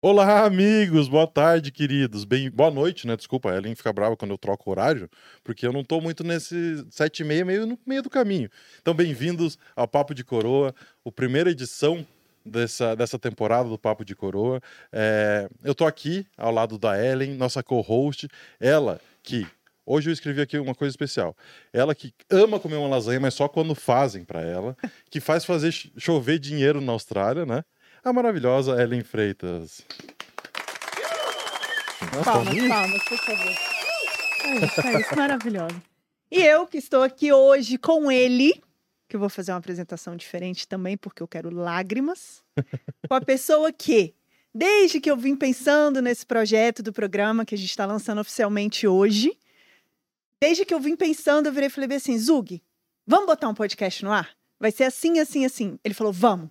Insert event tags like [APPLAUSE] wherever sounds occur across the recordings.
Olá, amigos! Boa tarde, queridos. Bem, boa noite, né? Desculpa, a Ellen fica brava quando eu troco horário, porque eu não tô muito nesse sete e meia, meio no meio do caminho. Então, bem-vindos ao Papo de Coroa, a primeira edição dessa, dessa temporada do Papo de Coroa. É, eu tô aqui ao lado da Ellen, nossa co-host, ela que Hoje eu escrevi aqui uma coisa especial. Ela que ama comer uma lasanha, mas só quando fazem para ela, que faz fazer chover dinheiro na Austrália, né? A maravilhosa Ellen Freitas. Palmas, palmas, por favor. É isso, é isso, maravilhoso. E eu que estou aqui hoje com ele, que eu vou fazer uma apresentação diferente também, porque eu quero lágrimas, com a pessoa que, desde que eu vim pensando nesse projeto do programa que a gente está lançando oficialmente hoje, desde que eu vim pensando, eu virei e falei assim, Zug, vamos botar um podcast no ar? Vai ser assim, assim, assim. Ele falou, vamos.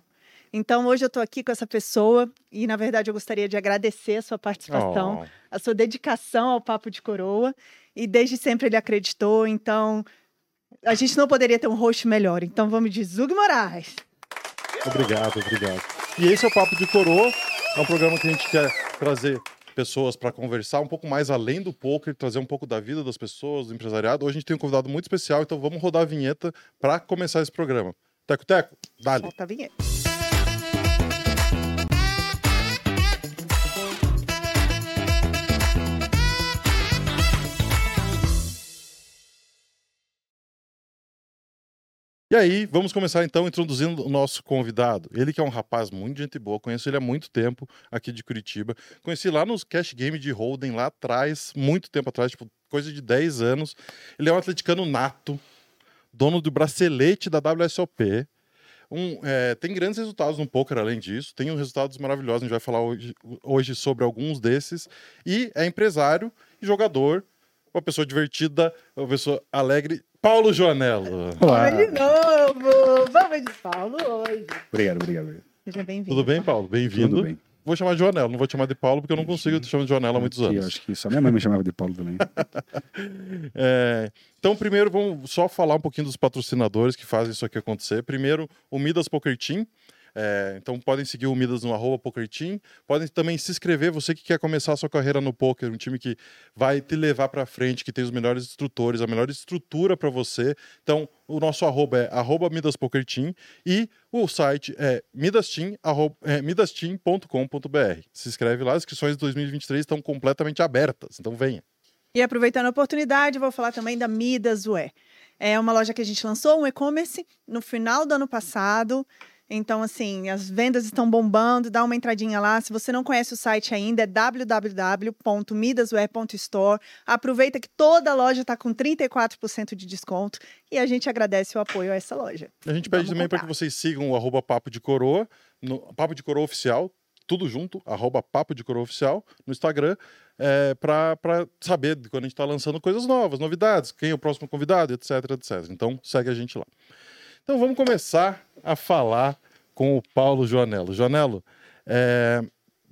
Então, hoje eu estou aqui com essa pessoa e, na verdade, eu gostaria de agradecer a sua participação, oh. a sua dedicação ao Papo de Coroa. E desde sempre ele acreditou, então a gente não poderia ter um host melhor. Então, vamos de Zug Moraes. Obrigado, obrigado. E esse é o Papo de Coroa, é um programa que a gente quer trazer pessoas para conversar um pouco mais além do poker, trazer um pouco da vida das pessoas, do empresariado. Hoje a gente tem um convidado muito especial, então vamos rodar a vinheta para começar esse programa. Teco Teco, dale. Solta a vinheta. Aí, vamos começar então introduzindo o nosso convidado. Ele que é um rapaz muito gente boa, conheço ele há muito tempo aqui de Curitiba. Conheci lá nos Cash Game de Holden, lá atrás, muito tempo atrás, tipo, coisa de 10 anos. Ele é um atleticano nato, dono do bracelete da WSOP. Um, é, tem grandes resultados no poker além disso, tem resultados maravilhosos, a gente vai falar hoje, hoje sobre alguns desses. E é empresário e jogador, uma pessoa divertida, uma pessoa alegre Paulo Joanello. Olá. Vamos de novo. Vamos de Paulo hoje. Obrigado, obrigado. Seja bem-vindo. Tudo bem, Paulo? Bem-vindo. Tudo bem. Vou chamar de Joanello, não vou te chamar de Paulo porque eu não consigo te chamar de Joanello há muitos anos. Eu acho que só minha mãe me chamava de Paulo também. [LAUGHS] é, então, primeiro, vamos só falar um pouquinho dos patrocinadores que fazem isso aqui acontecer. Primeiro, o Midas Poker Team. É, então podem seguir o Midas no arroba PokerTeam. Podem também se inscrever, você que quer começar a sua carreira no poker, um time que vai te levar para frente, que tem os melhores instrutores, a melhor estrutura para você. Então, o nosso arroba é arroba MidasPokerTeam e o site é midasteam.com.br. É, se inscreve lá, as inscrições de 2023 estão completamente abertas, então venha. E aproveitando a oportunidade, vou falar também da Midas Ué. É uma loja que a gente lançou, um e-commerce, no final do ano passado. Então, assim, as vendas estão bombando, dá uma entradinha lá. Se você não conhece o site ainda, é www.midasware.store. Aproveita que toda a loja está com 34% de desconto e a gente agradece o apoio a essa loja. A gente pede também para que vocês sigam o arroba Papo de Coroa, no, Papo de Coroa Oficial, tudo junto, arroba Papo de Coroa Oficial, no Instagram, é, para saber de quando a gente está lançando coisas novas, novidades, quem é o próximo convidado, etc, etc. Então, segue a gente lá. Então vamos começar a falar com o Paulo Joanello. Joanello, é,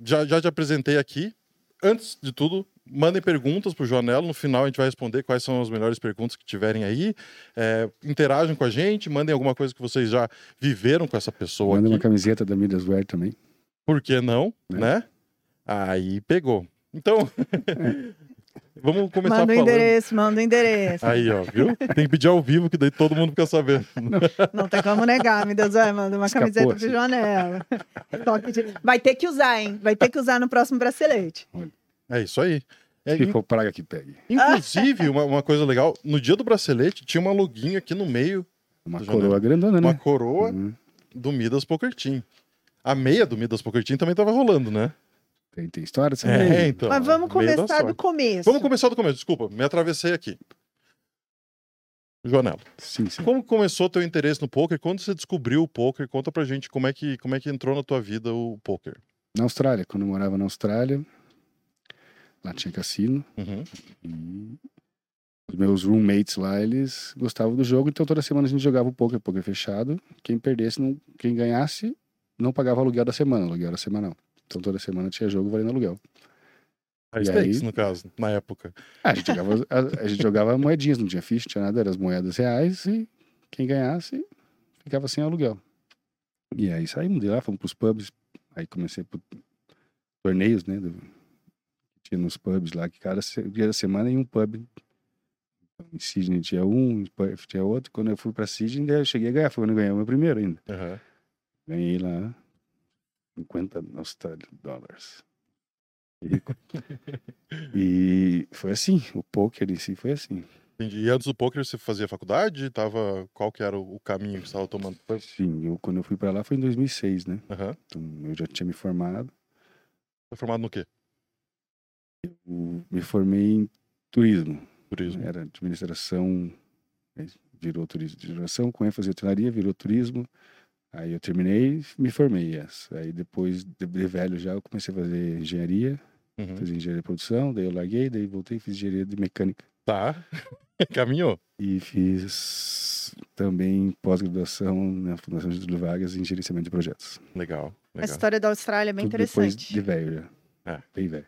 já, já te apresentei aqui. Antes de tudo, mandem perguntas para o Joanello. No final a gente vai responder quais são as melhores perguntas que tiverem aí. É, interagem com a gente, mandem alguma coisa que vocês já viveram com essa pessoa. Manda uma camiseta da Midasware também. Por que não, é. né? Aí pegou. Então, [LAUGHS] Vamos começar Manda o endereço, manda o endereço. Aí, ó, viu? Tem que pedir ao vivo, que daí todo mundo fica sabendo. Não, não tem como negar, meu Deus, vai, manda uma Escapou, camiseta assim. pro Joanela. Vai ter que usar, hein? Vai ter que usar no próximo bracelete. É isso aí. É, Se for praga que pegue. Inclusive, uma, uma, coisa legal, no dia do bracelete tinha uma luguinha aqui no meio. Uma coroa grandona, né? Uma coroa uhum. do Midas Poker Team. A meia do Midas Poker Team também tava rolando, né? Tem, tem história É, então. Mas vamos começar do começo. Vamos começar do começo, desculpa, me atravessei aqui. Joanelo. Sim, sim. Como começou teu interesse no poker? Quando você descobriu o poker? Conta pra gente como é que, como é que entrou na tua vida o poker. Na Austrália, quando eu morava na Austrália, lá tinha cassino. Uhum. E os meus roommates lá, eles gostavam do jogo, então toda semana a gente jogava o poker, poker fechado. Quem perdesse, não, quem ganhasse, não pagava aluguel da semana, aluguel era semanal. Então toda semana tinha jogo valendo aluguel. A stakes, aí, no caso, na época. A gente, jogava, a, a, gente jogava moedinhas, não tinha ficha, não tinha nada, eram as moedas reais e quem ganhasse ficava sem aluguel. E aí saímos de lá, fomos pros pubs, aí comecei por torneios, né? Do, tinha nos pubs lá, que cada dia da semana em um pub. Em Sydney tinha um, em Perth tinha outro. Quando eu fui pra Sydney, eu cheguei a ganhar. Foi quando eu ganhei o meu primeiro ainda. Aham. Ganhei lá 50 Australian dólares. Rico. [LAUGHS] e foi assim, o poker em si foi assim. Entendi. E antes do poker você fazia faculdade? Tava... Qual que era o caminho que você estava tomando? Sim, eu, quando eu fui pra lá foi em 2006, né? Aham. Então eu já tinha me formado. Foi formado no quê? Eu me formei em turismo. Turismo. Era administração, aí virou turismo. Administração com ênfase em hotelaria, virou turismo. Aí eu terminei me formei. Yes. Aí depois, de, de velho já, eu comecei a fazer engenharia. Uhum. Fiz engenharia de produção, daí eu larguei, daí voltei e fiz engenharia de mecânica. Tá. [LAUGHS] Caminhou. E fiz também pós-graduação na Fundação Getúlio Vargas em gerenciamento de projetos. Legal. A Legal. história da Austrália é bem Tudo depois interessante. de velho já. É. Bem velho.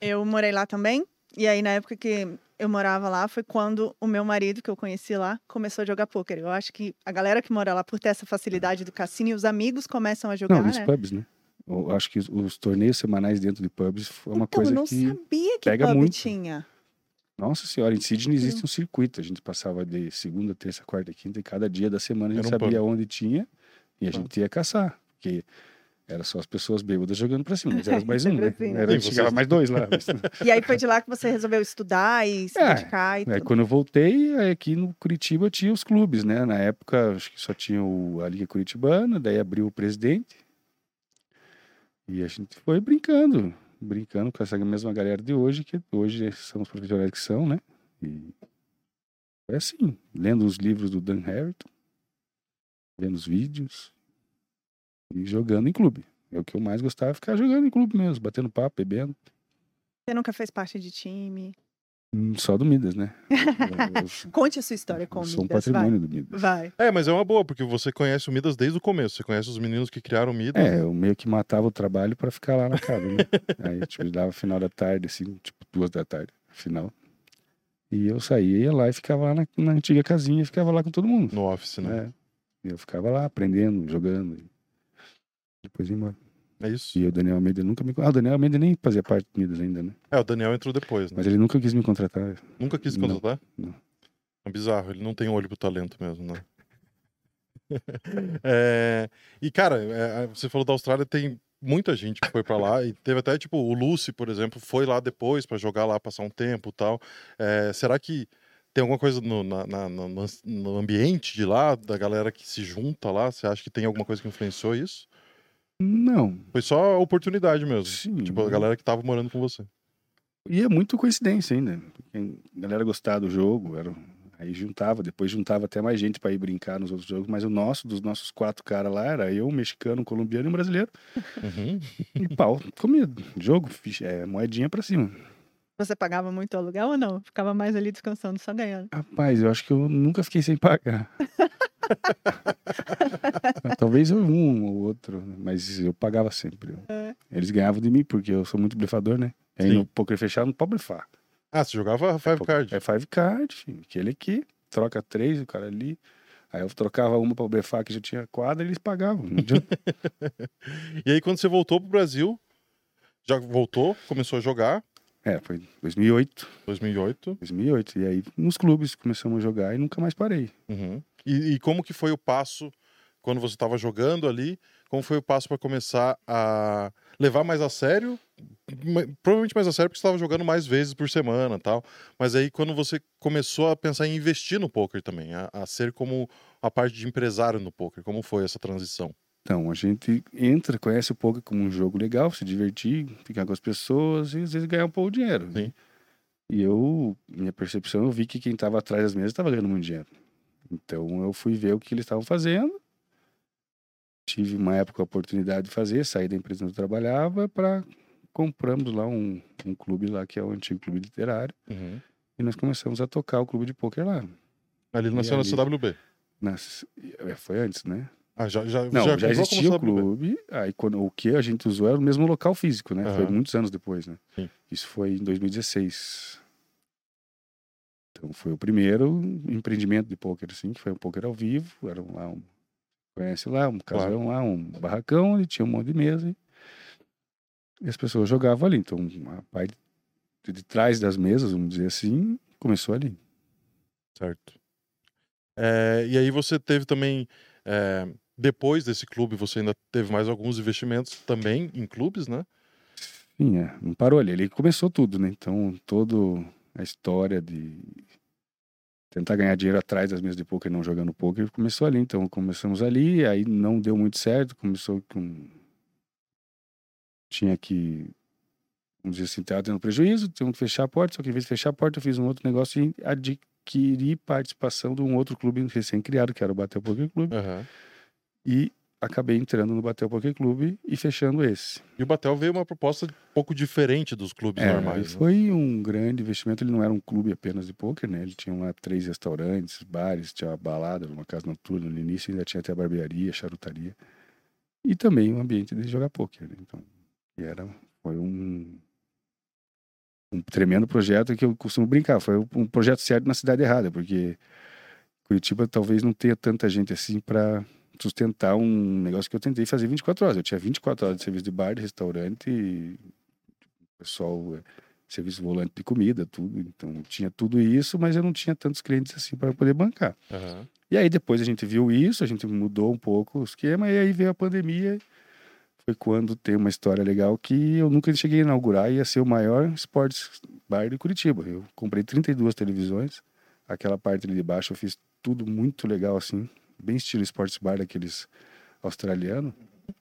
Eu morei lá também. E aí, na época que eu morava lá, foi quando o meu marido, que eu conheci lá, começou a jogar pôquer. Eu acho que a galera que mora lá, por ter essa facilidade do cassino, e os amigos começam a jogar, Não, nos né? pubs, né? Eu acho que os, os torneios semanais dentro de pubs foi uma então, coisa eu não que... sabia que pega pub muito. tinha. Nossa senhora, em Sydney existe um circuito. A gente passava de segunda, terça, quarta, quinta, e cada dia da semana a gente um sabia onde tinha e a gente ia caçar. Porque era só as pessoas bêbadas jogando pra cima, mas era mais [LAUGHS] um, né? Era, Sim, chegava vocês- mais dois lá. mas- [LAUGHS] E aí foi de lá que você resolveu estudar e se É, dedicar e Aí tudo. quando eu voltei, aí aqui no Curitiba tinha os clubes, né? Na época, acho que só tinha o, a Liga Curitibana, daí abriu o presidente. E a gente foi brincando, brincando com essa mesma galera de hoje, que hoje são os profissionais que são, né? E foi assim, lendo os livros do Dan Harrington, vendo os vídeos e jogando em clube. É o que eu mais gostava, ficar jogando em clube mesmo, batendo papo, bebendo. Você nunca fez parte de time. Hum, Só do Midas, né? [LAUGHS] Eu- eu- Conte a sua história com eu o sou um Midas, vai. patrimônio do Midas. Vai. É, mas é uma boa, porque você conhece o Midas desde o começo. Você conhece os meninos que criaram o Midas. É, eu meio que matava o trabalho pra ficar lá na casa, né? [LAUGHS] Aí, tipo, dava final da tarde, assim, tipo, duas da tarde, final. E eu saía, ia lá e ficava lá na, na antiga casinha, ficava lá com todo mundo. No office, né? E eu ficava lá aprendendo, jogando. Depois embora. É isso. E o Daniel Almeida nunca me. Ah, o Daniel Almeida nem fazia parte do Midas ainda, né? É, o Daniel entrou depois, né? Mas ele nunca quis me contratar. Nunca quis Não, contratar? não. É bizarro, ele não tem olho pro talento mesmo, né? [LAUGHS] É, e, cara, é, você falou da Austrália, tem muita gente que foi pra lá e teve até, tipo, o Lucy, por exemplo, foi lá depois pra jogar lá, passar um tempo e tal. É, será que tem alguma coisa no, na- na- no- no ambiente de lá, da galera que se junta lá? Você acha que tem alguma coisa que influenciou isso? Não. Foi só a oportunidade mesmo. Sim. Tipo, a galera que tava morando com você. E é muito coincidência ainda. Porque a galera gostava do jogo, era... aí juntava, depois juntava até mais gente para ir brincar nos outros jogos, mas o nosso, dos nossos quatro caras lá, era eu, um mexicano, um colombiano e um brasileiro. Uhum. E pau, comia. Jogo, ficha- é, moedinha pra cima. Você pagava muito aluguel ou não? Ficava mais ali descansando, só ganhando. Rapaz, eu acho que eu nunca fiquei sem pagar. [LAUGHS] Talvez um ou outro, mas eu pagava sempre. É. Eles ganhavam de mim, porque eu sou muito blefador, né? Aí no poker fechado não pode blefar. Ah, você jogava Five Poker- Card. É five card, filho. Aquele aqui, troca três, o cara ali. Aí eu trocava uma pra blefar que já tinha quadra e eles pagavam. Não adianta. [LAUGHS] E aí, quando você voltou pro Brasil, já voltou, começou a jogar, é, foi 2008. 2008. 2008. E aí nos clubes começamos a jogar e nunca mais parei. Uhum. E, e como que foi o passo quando você estava jogando ali? Como foi o passo para começar a levar mais a sério? Provavelmente mais a sério porque você estava jogando mais vezes por semana, tal. Mas aí quando você começou a pensar em investir no poker também, a, a ser como a parte de empresário no poker, como foi essa transição? Então, a gente entra, conhece o poker como um jogo legal, se divertir, ficar com as pessoas e às vezes ganhar um pouco de dinheiro. Sim. E eu, minha percepção, eu vi que quem estava atrás das mesas estava ganhando muito dinheiro. Então eu fui ver o que eles estavam fazendo. Tive uma época a oportunidade de fazer, saí da empresa onde eu trabalhava para compramos lá um, um clube lá que é o antigo clube literário Uhum. e nós começamos a tocar o clube de poker lá. Ali nasceu na? CWB. Nas, é, foi antes, né? Ah, já, já, Não, já, entrou existia o CWB. clube, aí quando, o que a gente usou era o mesmo local físico, né? Foi Aham. muitos anos depois, né? Sim. Isso foi em 2016. Então foi o primeiro empreendimento de pôquer, assim, que foi um pôquer ao vivo, era um, lá um, conhece lá, um casarão lá, um barracão, onde tinha um monte de mesa. e E as pessoas jogavam ali. Então, a parte de trás das mesas, vamos dizer assim, começou ali. Certo. É, e aí você teve também, é, depois desse clube, você ainda teve mais alguns investimentos também em clubes, né? Sim, é, não parou ali. Ele começou tudo, né? Então, toda a história de tentar ganhar dinheiro atrás das mesas de poker, não jogando poker, começou ali. Então, começamos ali, aí não deu muito certo, começou com... Tinha que, vamos dizer assim, estava tendo prejuízo, tinha que fechar a porta, só que em vez de fechar a porta, eu fiz um outro negócio e adquiri participação de um outro clube recém-criado, que era o Batel Poker Clube. Aham. E acabei entrando no Batel Poker Clube e fechando esse. E o Batel veio uma proposta um pouco diferente dos clubes É, normais. né? foi um grande investimento. Ele não era um clube apenas de pôquer, né? Ele tinha lá três restaurantes, bares, tinha uma balada, uma casa noturna. No início ainda tinha até barbearia, charutaria. E também um ambiente de jogar pôquer. né? Então, era, foi um, um tremendo projeto que eu costumo brincar. Foi um projeto certo na cidade errada, porque Curitiba talvez não tenha tanta gente assim para sustentar um negócio que eu tentei fazer 24 horas. Eu tinha 24 horas de serviço de bar, de restaurante, e pessoal, eh, serviço volante de comida, tudo. Então tinha tudo isso, mas eu não tinha tantos clientes assim para poder bancar. Aham. E aí depois a gente viu isso, a gente mudou um pouco o esquema, e aí veio a pandemia. Foi quando tem uma história legal que eu nunca cheguei a inaugurar, ia ser o maior esportes bar de Curitiba. Eu comprei 32 televisões, aquela parte ali de baixo eu fiz tudo muito legal assim, bem estilo esportes bar daqueles australianos.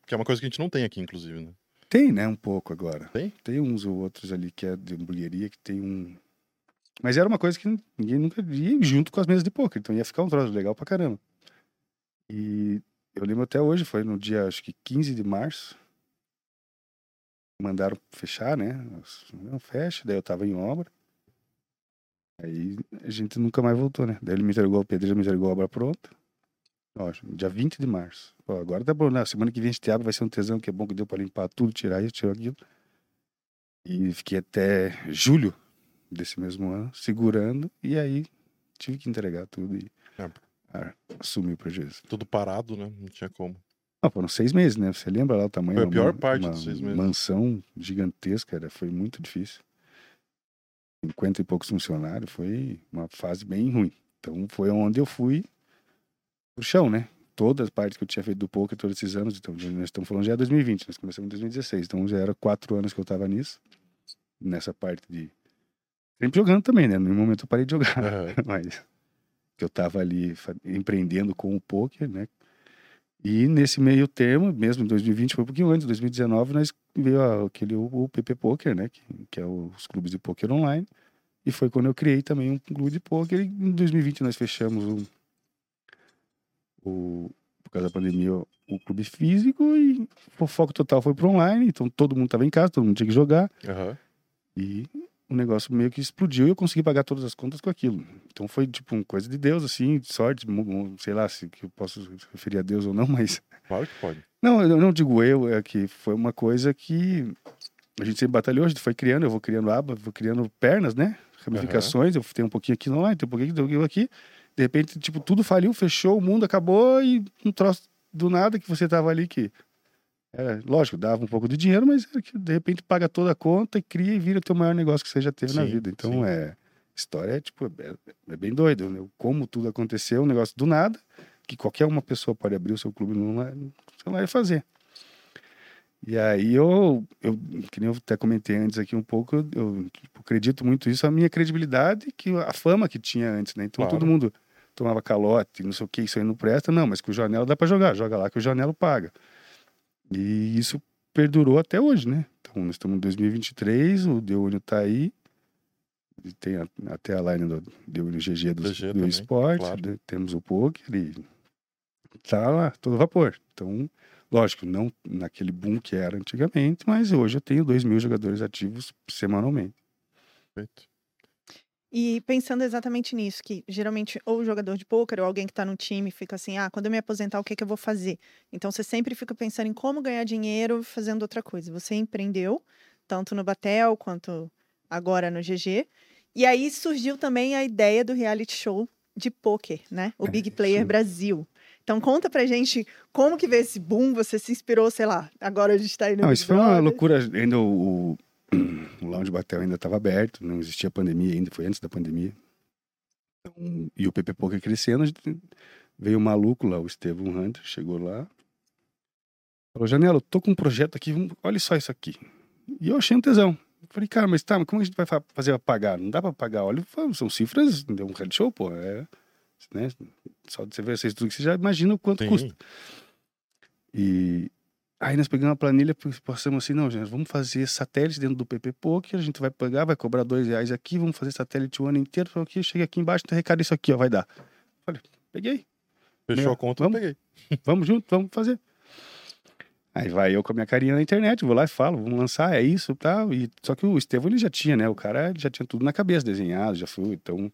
Que é uma coisa que a gente não tem aqui, inclusive, né? Tem, né, um pouco agora. Tem? Tem uns ou outros ali que é de hamburgueria que tem um. Mas era uma coisa que ninguém nunca via junto com as mesas de poker, então ia ficar um troço legal pra caramba. E eu lembro até hoje, foi no dia, acho que 15 de março. Mandaram fechar, né? Não, fecha, daí eu tava em obra. Aí a gente nunca mais voltou, né? Daí ele me entregou, o pedreiro me entregou a obra pronta. Ó, dia 20 de março. Pô, agora tá bom, né? Semana que vem a gente abre, vai ser um tesão que é bom que deu pra limpar tudo, tirar isso, tirar aquilo. E fiquei até julho desse mesmo ano segurando e aí tive que entregar tudo e É. ah, assumi o prejuízo. Tudo parado, né? Não tinha como. Ah, foram seis meses, né? Você lembra lá o tamanho? Foi a Uma- pior parte uma dos seis meses. mansão gigantesca, era, foi muito difícil. 50 e poucos funcionários, foi uma fase bem ruim. Então foi onde eu fui pro chão, né? Todas as partes que eu tinha feito do poker todos esses anos, então nós estamos falando já é 2020, nós começamos em 2016, então já era quatro anos que eu tava nisso, nessa parte de. Sempre jogando também, né? No momento eu parei de jogar Aham. [LAUGHS] mas que eu estava ali empreendendo com o poker, né? E nesse meio termo, mesmo em 2020, foi um pouquinho antes, 2019, nós veio aquele o, PP Poker, né? Que, que é os clubes de poker online. E foi quando eu criei também um clube de poker. E em 2020 nós fechamos o, o por causa da pandemia, o, clube físico e o foco total foi pro online. Então todo mundo estava em casa, todo mundo tinha que jogar. Aham. E o negócio meio que explodiu e eu consegui pagar todas as contas com aquilo. Então foi tipo uma coisa de Deus, assim, de sorte, sei lá se que eu posso referir a Deus ou não, [LAUGHS] mas. Claro que pode. Não, eu não digo eu, é que foi uma coisa que a gente sempre batalhou, a gente foi criando, eu vou criando aba, vou criando pernas, né? Ramificações, eu tenho um pouquinho aqui no online, tenho um pouquinho aqui, De repente, tipo, tudo faliu, fechou, o mundo acabou e um troço do nada que você tava ali que. Era, lógico, dava um pouco de dinheiro, mas era que de repente paga toda a conta e cria e vira o teu maior negócio que você já teve na Sim, vida. Então sim. é. História é tipo, é, é bem doido, né? Como tudo aconteceu, um negócio do nada, que qualquer uma pessoa pode abrir o seu clube no você vai fazer. E aí eu, eu, que nem eu até comentei antes aqui um pouco, eu, eu, tipo, acredito muito isso, a minha credibilidade, que a fama que tinha antes, né? Então Claro. todo mundo tomava calote, não sei o que, isso aí não presta, não, mas com o Janelo dá para jogar, joga lá que o Janelo paga. E isso perdurou até hoje, né? Então nós estamos em 2023, o De Olho tá aí, tem a- até a line do De Olho GG do, GG do também, esporte, claro. né? temos o poker e tá lá, todo vapor. Então, lógico, não naquele boom que era antigamente, mas hoje eu tenho 2 mil jogadores ativos semanalmente. Perfeito. E pensando exatamente nisso, que geralmente ou o jogador de pôquer ou alguém que está no time fica assim, ah, quando eu me aposentar, o que, que eu vou fazer? Então você sempre fica pensando em como ganhar dinheiro fazendo outra coisa. Você empreendeu, tanto no Batel quanto agora no GG. E aí surgiu também a ideia do reality show de pôquer, né? O É, Big Player sim. Brasil. Então conta pra gente como que veio esse boom, você se inspirou, sei lá, agora a gente tá no Não, isso foi uma loucura. Ainda o, o, o Lounge Batel ainda estava aberto, não existia pandemia ainda, foi antes da pandemia. Então, e o PP Poker crescendo, a gente- veio um maluco lá, o Estevam Hunter, chegou lá. Falou, Janela, eu tô com um projeto aqui, vamos- olha só isso aqui. E eu achei um tesão. Falei, cara, mas tá, mas como a gente vai fa- fazer pra pagar? Não dá pra pagar. Olha, são cifras, deu um reality show, pô. É, né? Só de você ver essas tudo que você já imagina o quanto Sim. custa. E aí nós pegamos uma planilha, passamos assim, não, gente, vamos fazer satélite dentro do PP Poker, a gente vai pagar, vai cobrar dois reais aqui, vamos fazer satélite o ano inteiro, só que chega aqui embaixo, tem recado isso aqui, ó, vai dar. Falei, peguei, Fechou Meu, a conta, vamos. peguei. [LAUGHS] vamos junto, vamos fazer. Aí vai eu com a minha carinha na internet, vou lá e falo, vamos lançar, é isso, tal. E só que o Estevão ele já tinha, né? O cara já tinha tudo na cabeça desenhado, já foi, então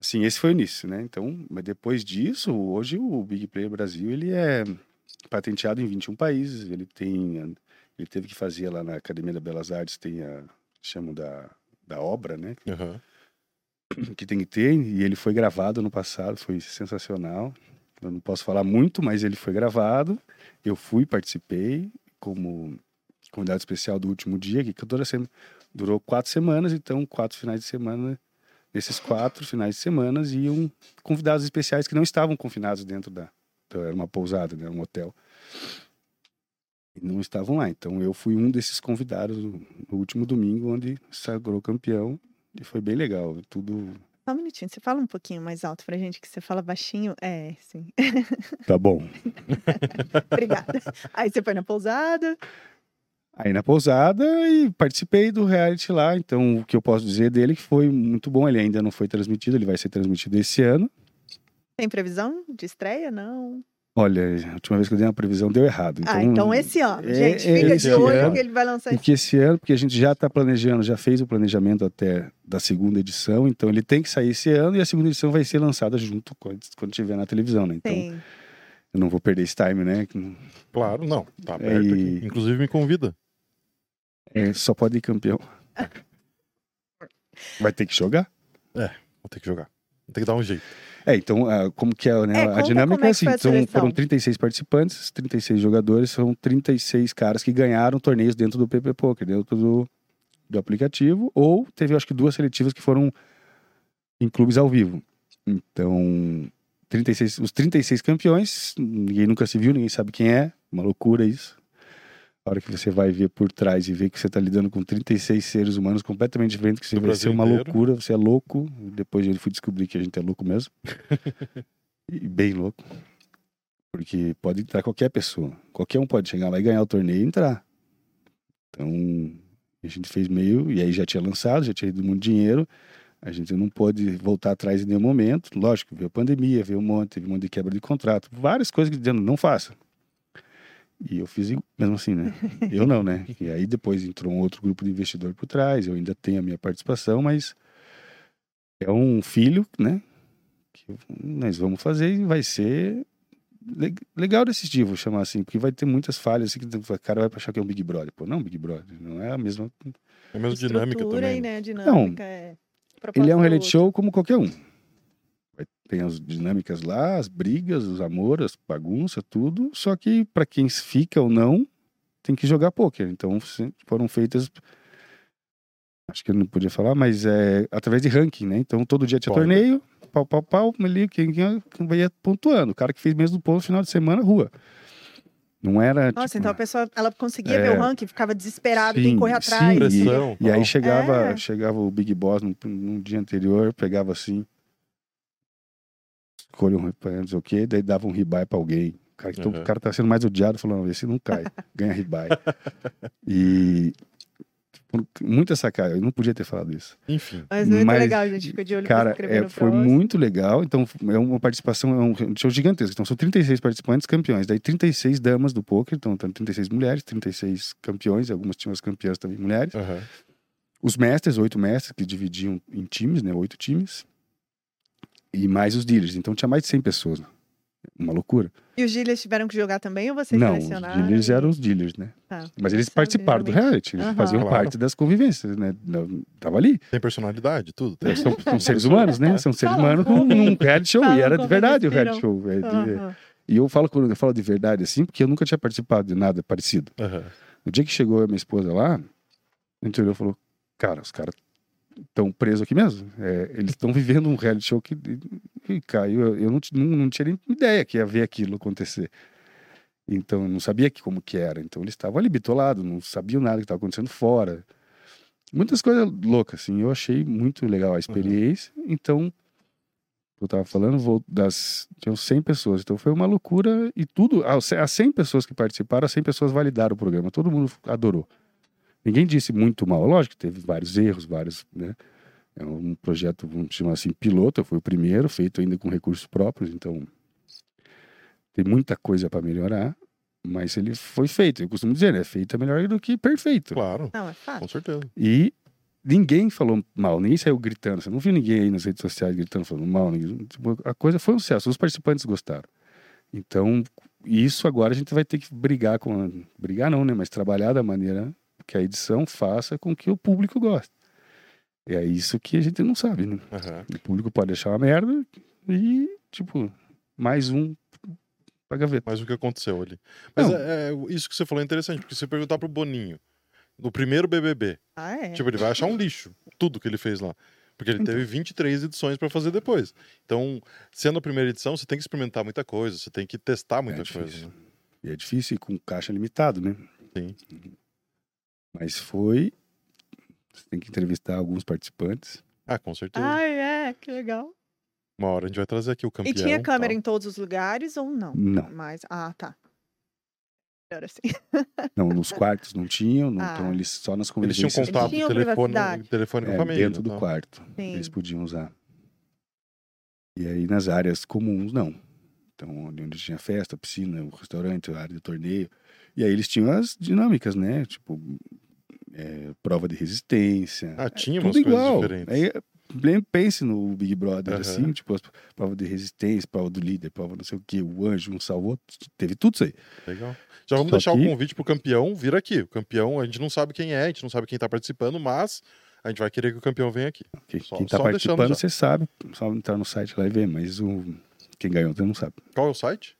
assim, esse foi o início, né? Então, mas depois disso, hoje o Big Player Brasil, ele é patenteado em 21 países, ele tem ele teve que fazer lá na Academia das Belas Artes, tem a chamam da da obra, né? Aham. [CLEARS THROAT] que tem que ter, e ele foi gravado no passado, foi sensacional. Eu não posso falar muito, mas ele foi gravado. Eu fui, participei como convidado especial do último dia, que toda semana durou quatro semanas, então quatro finais de semana. Nesses quatro finais de semana iam convidados especiais que não estavam confinados dentro da, da era uma pousada, né, um hotel. E não estavam lá. Então eu fui um desses convidados no, no último domingo, onde sagrou campeão e foi bem legal. Tudo Só um minutinho, você fala um pouquinho mais alto pra gente, que você fala baixinho. É, sim. [LAUGHS] tá bom. [LAUGHS] Obrigada. Aí você foi na pousada. Aí na pousada e participei do reality lá. Então o que eu posso dizer dele é que foi muito bom. Ele ainda não foi transmitido, ele vai ser transmitido esse ano. Tem previsão de estreia? Não. Olha, a última vez que eu dei uma previsão deu errado. Então, ah, então esse ano. é- gente, é fica esse de olho ano. que ele vai lançar Porque esse ano, porque a gente já está planejando, já fez o planejamento até da segunda edição, então ele tem que sair esse ano e a segunda edição vai ser lançada junto quando, quando tiver na televisão, né? Então Tem. eu não vou perder esse time, né? Claro, não. Tá aberto E- aqui. Inclusive me convida. É, só pode ir campeão. [LAUGHS] Vai ter que jogar. Vou ter que jogar. Vou ter que dar um jeito. É, então, ah, como que é, né, É, a dinâmica é é assim, seleção. foram 36 participantes, 36 jogadores, são 36 caras que ganharam torneios dentro do PP Poker, dentro do, do aplicativo, ou teve, acho que, duas seletivas que foram em clubes ao vivo. Então, 36, os 36 campeões, ninguém nunca se viu, ninguém sabe quem é, uma loucura isso. A hora que você vai ver por trás e ver que você está lidando com 36 seres humanos completamente diferentes, que você Do vai ser uma inteiro. loucura, você é louco. Depois eu fui descobrir que a gente é louco mesmo. [LAUGHS] e bem louco. Porque pode entrar qualquer pessoa. Qualquer um pode chegar lá e ganhar o torneio e entrar. Então, a gente fez meio, e aí já tinha lançado, já tinha ido muito dinheiro. A gente não pôde voltar atrás em nenhum momento. Lógico, veio a pandemia, veio um monte, teve um monte de quebra de contrato, várias coisas que dizendo, não faça. E eu fiz mesmo assim, né? [LAUGHS] Eu não, né? E aí depois entrou um outro grupo de investidor por trás, eu ainda tenho a minha participação, mas é um filho, né? Que nós vamos fazer e vai ser le- legal desse tipo, vou chamar assim, porque vai ter muitas falhas, assim, que o cara vai achar que é um Big Brother. Pô, não, Big Brother, não é a mesma. É a mesma dinâmica também. aí, né? né? A dinâmica é. Ele é um reality show como qualquer um. Tem as dinâmicas lá, as brigas, os amores, as bagunças, tudo. Só que para quem fica ou não, tem que jogar poker. Então foram feitas. Acho que eu não podia falar, mas é através de ranking, né? Então todo dia tinha Pode. torneio, pau, pau, pau, ali, quem, quem, quem ia pontuando. O cara que fez mesmo ponto no final de semana, rua. Não era. Nossa, tipo, então a pessoa ela conseguia É. ver o ranking, ficava desesperado, tem Sim, que correr sim. atrás. Pressão. E aí tal. chegava, É. chegava o Big Boss no, no dia anterior, pegava assim, escolha um não sei o quê, daí dava um ribai pra alguém. O cara, que to- Uhum. o cara tá sendo mais odiado, falando, esse não cai, ganha ribai. e por- muita sacada, eu não podia ter falado isso. Enfim. Mas muito Mas, legal, a gente fica de olho pra Cara, escrever é, no foi próximo. muito legal. Então, é uma participação, é um show gigantesco. Então, são 36 participantes campeões. Daí, 36 damas do poker. Então, tem 36 mulheres, 36 campeões. Algumas tinham as campeãs também mulheres. Aham. Os mestres, oito mestres, que dividiam em times, né? Oito times. E mais os dealers. Então, tinha mais de 100 pessoas. Uma loucura. E os dealers tiveram que jogar também ou vocês não, os dealers eram os dealers, né? Tá. Mas eles participaram do reality, eles Aham. faziam Claro. parte das convivências, né? Tava ali. Tem personalidade, tudo. Tem. São, são seres humanos, né? São seres humanos num, num reality show. Fala e era de verdade o reality show. é de- Aham. E eu falo, quando eu falo de verdade assim, porque eu nunca tinha participado de nada parecido. Aham. No dia que chegou a minha esposa lá, a gente olhou e falou: Cara, os caras estão presos aqui mesmo. É, eles estão vivendo um reality show que, caiu. Eu, eu não, não, não tinha nem ideia que ia ver aquilo acontecer. Então, eu não sabia que, como que era. Então, eles estavam ali bitolados, não sabiam nada que estava acontecendo fora. Muitas coisas loucas, assim. Eu achei muito legal a experiência. Então, eu estava falando, vou das, tinham 100 pessoas. Então, foi uma loucura. E tudo, as as 100 pessoas que participaram, as 100 pessoas validaram o programa. Todo mundo adorou. Ninguém disse muito mal. Lógico, teve vários erros, vários, né? É um projeto, vamos chamar assim, piloto. Fui o primeiro, feito ainda com recursos próprios. Então, tem muita coisa para melhorar. Mas ele foi feito. Eu costumo dizer, né? Feito é melhor do que perfeito. Claro, Não, é fácil. com certeza. E ninguém falou mal, ninguém saiu gritando. Você não viu ninguém aí nas redes sociais gritando, falando mal. Ninguém, tipo, a coisa foi um sucesso, os participantes gostaram. Então, isso agora a gente vai ter que brigar com. Brigar não, né? Mas trabalhar da maneira que a edição faça com que o público goste. É isso que a gente não sabe, né? Aham. O público pode deixar uma merda e, tipo, mais um pra gaveta. Mas o que aconteceu ali? Mas é, é, isso que você falou é interessante, porque se você perguntar pro Boninho, no primeiro BBB, Ah, é. tipo, ele vai achar um lixo, tudo que ele fez lá. Porque ele Então. teve 23 edições para fazer depois. Então, sendo a primeira edição, você tem que experimentar muita coisa, você tem que testar muita difícil. coisa. né? E é difícil ir com caixa limitado, né? Sim. Mas foi. Você tem que entrevistar alguns participantes. Ah, com certeza. Ah, é, que legal. Uma hora a gente vai trazer aqui o campeão. E tinha câmera tal. em todos os lugares ou não? Não, Mas, ah, tá. Melhor assim. [LAUGHS] não, nos quartos não tinham, não, Ah. então eles só nas Eles tinham convivências. contato, tinham telefone, telefone com a é, família. dentro do tal. quarto. Sim. Eles podiam usar. E aí nas áreas comuns, não. Então, onde onde tinha festa, piscina, o restaurante, a área de torneio. E aí eles tinham as dinâmicas, né? Tipo, é, prova de resistência. Ah, tinha tudo umas coisas igual. diferentes. Aí, pense no Big Brother, Aham. assim, tipo, as prova de resistência, prova do líder, prova não sei o quê, o anjo, um salvo outro. Teve tudo isso aí. Legal. Já vamos Só deixar que- o convite pro campeão vir aqui. O campeão, a gente não sabe quem é, a gente não sabe quem tá participando, mas a gente vai querer que o campeão venha aqui. Quem, Só- quem tá participando, você sabe. Só entrar no site lá e ver, mas o, quem ganhou, você não sabe. Qual é o site?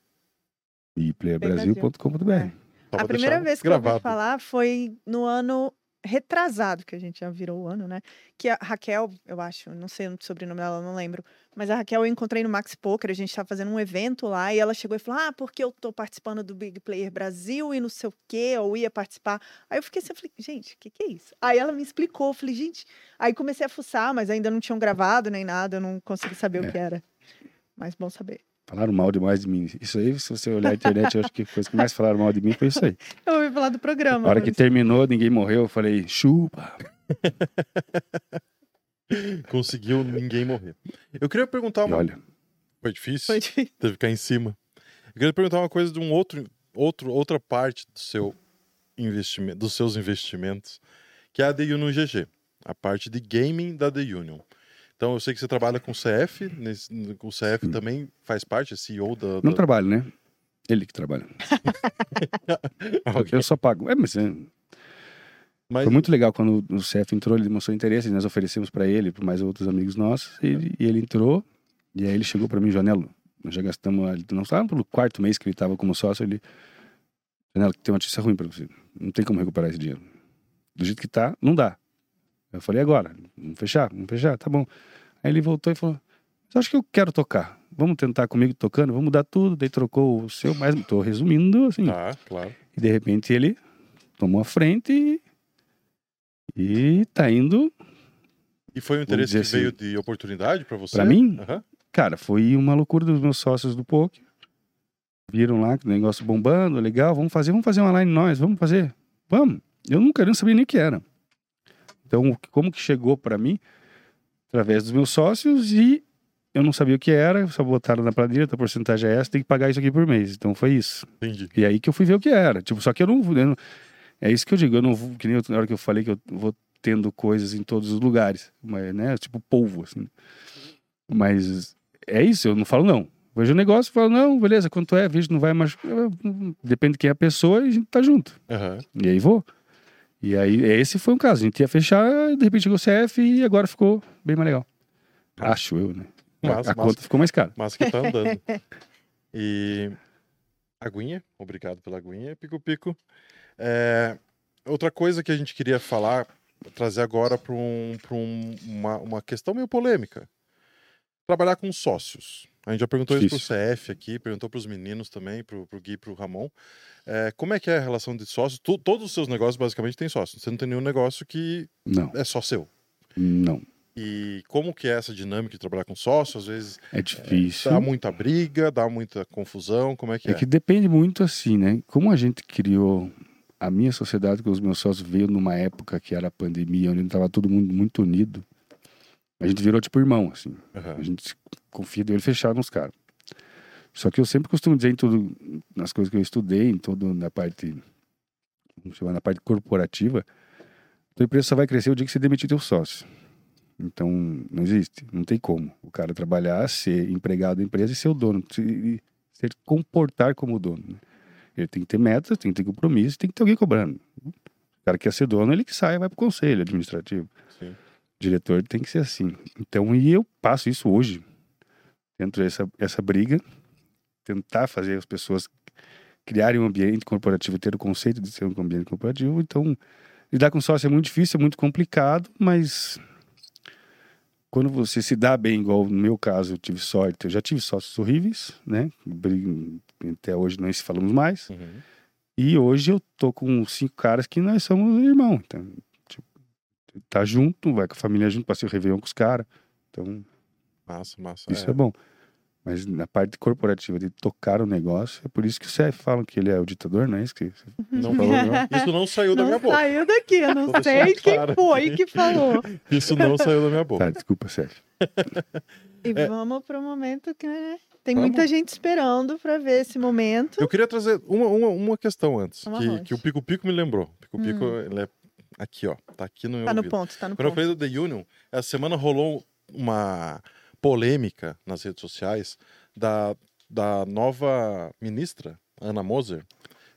Playerbrasil.com.br. Só a primeira vez que eu ouvi gravado. falar foi no ano retrasado, que a gente já virou o ano, né? Que a Raquel, eu acho, não sei o sobrenome dela, não lembro. Mas a Raquel eu encontrei no Max Poker, a gente tava fazendo um evento lá e ela chegou e falou: Ah, porque eu tô participando do Big Player Brasil e não sei o quê, eu ia participar. Aí eu fiquei assim, eu falei, gente, o que, que é isso? Aí ela me explicou, eu falei, gente. Aí comecei a fuçar, mas ainda não tinham gravado nem nada, eu não consegui saber É. o que era. Mas bom saber. Falaram mal demais de mim. Isso aí, se você olhar a internet, eu acho que a coisa que mais falaram mal de mim foi isso aí. [LAUGHS] Eu ouvi falar do programa. Na hora que isso. terminou, ninguém morreu, eu falei, chupa. [LAUGHS] Conseguiu ninguém morrer. Eu queria perguntar E uma. olha, Foi difícil. Foi difícil. Teve que ficar em cima. Eu queria perguntar uma coisa de um outro, outro outra parte do seu investimento, dos seus investimentos, que é a The Union GG, a parte de gaming da The Union. Então eu sei que você trabalha com o CF, nesse, o CF Sim. também faz parte, é CEO da. não da... trabalho, né? Ele que trabalha. [LAUGHS] Ok. Eu só pago. É, mas é, Mas foi muito legal quando o CF entrou, ele demonstrou interesse, nós oferecemos para ele, para mais outros amigos nossos, e ele, e ele entrou, e aí ele chegou para mim, Janelo, nós já gastamos, não estava pelo quarto mês que ele estava como sócio, ele, Janelo, tem uma notícia ruim para você, não tem como recuperar esse dinheiro. Do jeito que tá, não dá. Eu falei, agora? Vamos fechar? Vamos fechar? Tá bom. Aí ele voltou e falou, mas acho que eu quero tocar. Vamos tentar comigo tocando, vamos mudar tudo. Daí trocou o seu, mas tô resumindo, assim. Tá, claro. E de repente ele tomou a frente e, e tá indo. E foi um interesse que dizer veio assim, de oportunidade para você? pra mim? Aham. Cara, foi uma loucura dos meus sócios do poker. Viram lá que o negócio bombando, legal, vamos fazer, vamos fazer uma line nós, vamos fazer. Vamos. Eu nunca não sabia nem o que era. Então, como que chegou pra mim? Através dos meus sócios e eu não sabia o que era, só botaram na planilha, a porcentagem é essa, tem que pagar isso aqui por mês. Então foi isso. Entendi. E aí que eu fui ver o que era. Tipo, só que eu não, eu não- É isso que eu digo, eu não vou. Que nem na hora que eu falei que eu vou tendo coisas em todos os lugares. Mas, né? Tipo polvo, assim. Mas é isso, eu não falo não. Vejo o negócio e falo, não, beleza, quanto é? Vejo, não vai mais. Depende de quem é a pessoa e a gente tá junto. Aham. E aí vou. E aí, esse foi um caso. A gente ia fechar, de repente chegou o CF e agora ficou bem mais legal. Acho eu, né? A- Massa, a massa. conta ficou mais cara. Mas que tá andando. [LAUGHS] E aguinha, obrigado pela aguinha, Pico Pico. É, outra coisa que a gente queria falar, trazer agora para um, pra um- uma, uma questão meio polêmica. Trabalhar com sócios. A gente já perguntou isso Difícil. pro CF aqui, perguntou para os meninos também, pro, pro Gui e pro Ramon. É, como é que é a relação de sócios? Tu- todos os seus negócios basicamente têm sócios. Você não tem nenhum negócio que Não, é só seu. não. E como que é essa dinâmica de trabalhar com sócios? Às vezes É difícil. Dá muita briga, dá muita confusão, como é que é? É que depende muito assim, né? Como a gente criou a minha sociedade com os meus sócios veio numa época que era a pandemia, onde estava todo mundo muito unido. A gente virou tipo irmão, assim. Aham. A gente confia de olho fechado nos caras. Só que eu sempre costumo dizer em tudo, nas coisas que eu estudei, em todo na parte, vamos chamar, na parte corporativa, tua empresa só vai crescer o dia que você demitir teu sócio. Então, não existe, não tem como. O cara trabalhar, ser empregado da empresa e ser o dono, se, e se comportar como dono. né? Ele tem que ter metas, tem que ter compromisso, tem que ter alguém cobrando. O cara que quer ser dono, ele que sai vai pro conselho administrativo Sim. Diretor tem que ser assim. Então, e eu passo isso hoje, dentro dessa essa briga, tentar fazer as pessoas criarem um ambiente corporativo, ter o conceito de ser um ambiente corporativo. Então, lidar com sócio é muito difícil, é muito complicado, mas quando você se dá bem, igual no meu caso, eu tive sorte, eu já tive sócios horríveis, né? Até hoje nós se falamos mais. Uhum. E hoje eu tô com cinco caras que nós somos irmãos. Então, tá junto, vai com a família junto, passei o Réveillon com os caras. Então, Massa, massa. isso é. bom. Mas na parte corporativa de tocar o negócio, é por isso que o CF falam que ele é o ditador, não é isso que você Não falou, não? [LAUGHS] Isso não saiu da Não minha boca. saiu daqui, eu não sei quem claro foi aqui. que falou. [LAUGHS] Isso não saiu da minha boca. Tá, desculpa, CF. E É. vamos pro momento que né, tem Vamos. muita gente esperando pra ver esse momento. Eu queria trazer uma, uma, uma questão antes, Uma que, que o Pico Pico me lembrou. O Pico Pico, ele é aqui, ó. Tá aqui no meu Tá no ouvido. ponto, tá no Quando eu ponto. falei do The Union, essa semana rolou uma polêmica nas redes sociais da, da nova ministra, Ana Moser,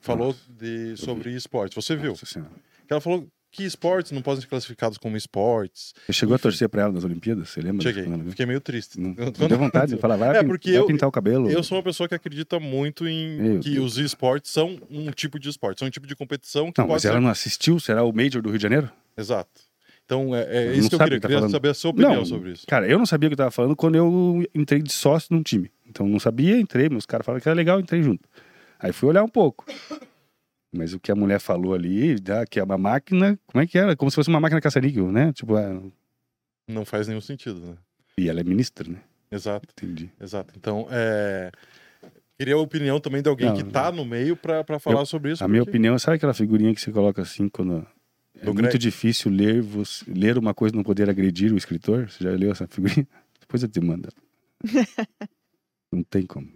falou de, sobre esportes. Você viu? Nossa Senhora. Que ela falou que esportes não podem ser classificados como esportes. Você chegou a Enfim. torcer pra ela nas Olimpíadas? Você lembra? Cheguei, fiquei meio triste. Não, Eu- não deu vontade de falar, vai, É, porque vai eu- pintar o cabelo. Eu sou uma pessoa que acredita muito em Meu que Deus. os esportes são um tipo de esporte, são um tipo de competição que Não, pode mas ser... ela não assistiu? Será o Major do Rio de Janeiro? Exato. Então, é, é isso que eu queria. que tá queria saber a sua opinião Não, sobre isso. Cara, eu não sabia o que eu tava falando quando eu entrei de sócio num time. Então não sabia, entrei, meus caras falaram que era legal, entrei junto. Aí fui olhar um pouco. Mas o que a mulher falou ali, que é uma máquina, como é que era? Como se fosse uma máquina caça-níquel, né? Tipo, ah, Não faz nenhum sentido, né? e ela é ministra, né? Exato, Entendi. exato. Então, é... Queria a opinião também de alguém Não, que tá no meio pra, pra falar sobre isso. A minha porque- opinião, sabe aquela figurinha que você coloca assim quando é Do muito Greg. difícil ler, você, ler uma coisa e não poder agredir o escritor? Você já leu essa figurinha? [LAUGHS] Depois eu te mando. [LAUGHS] não tem como.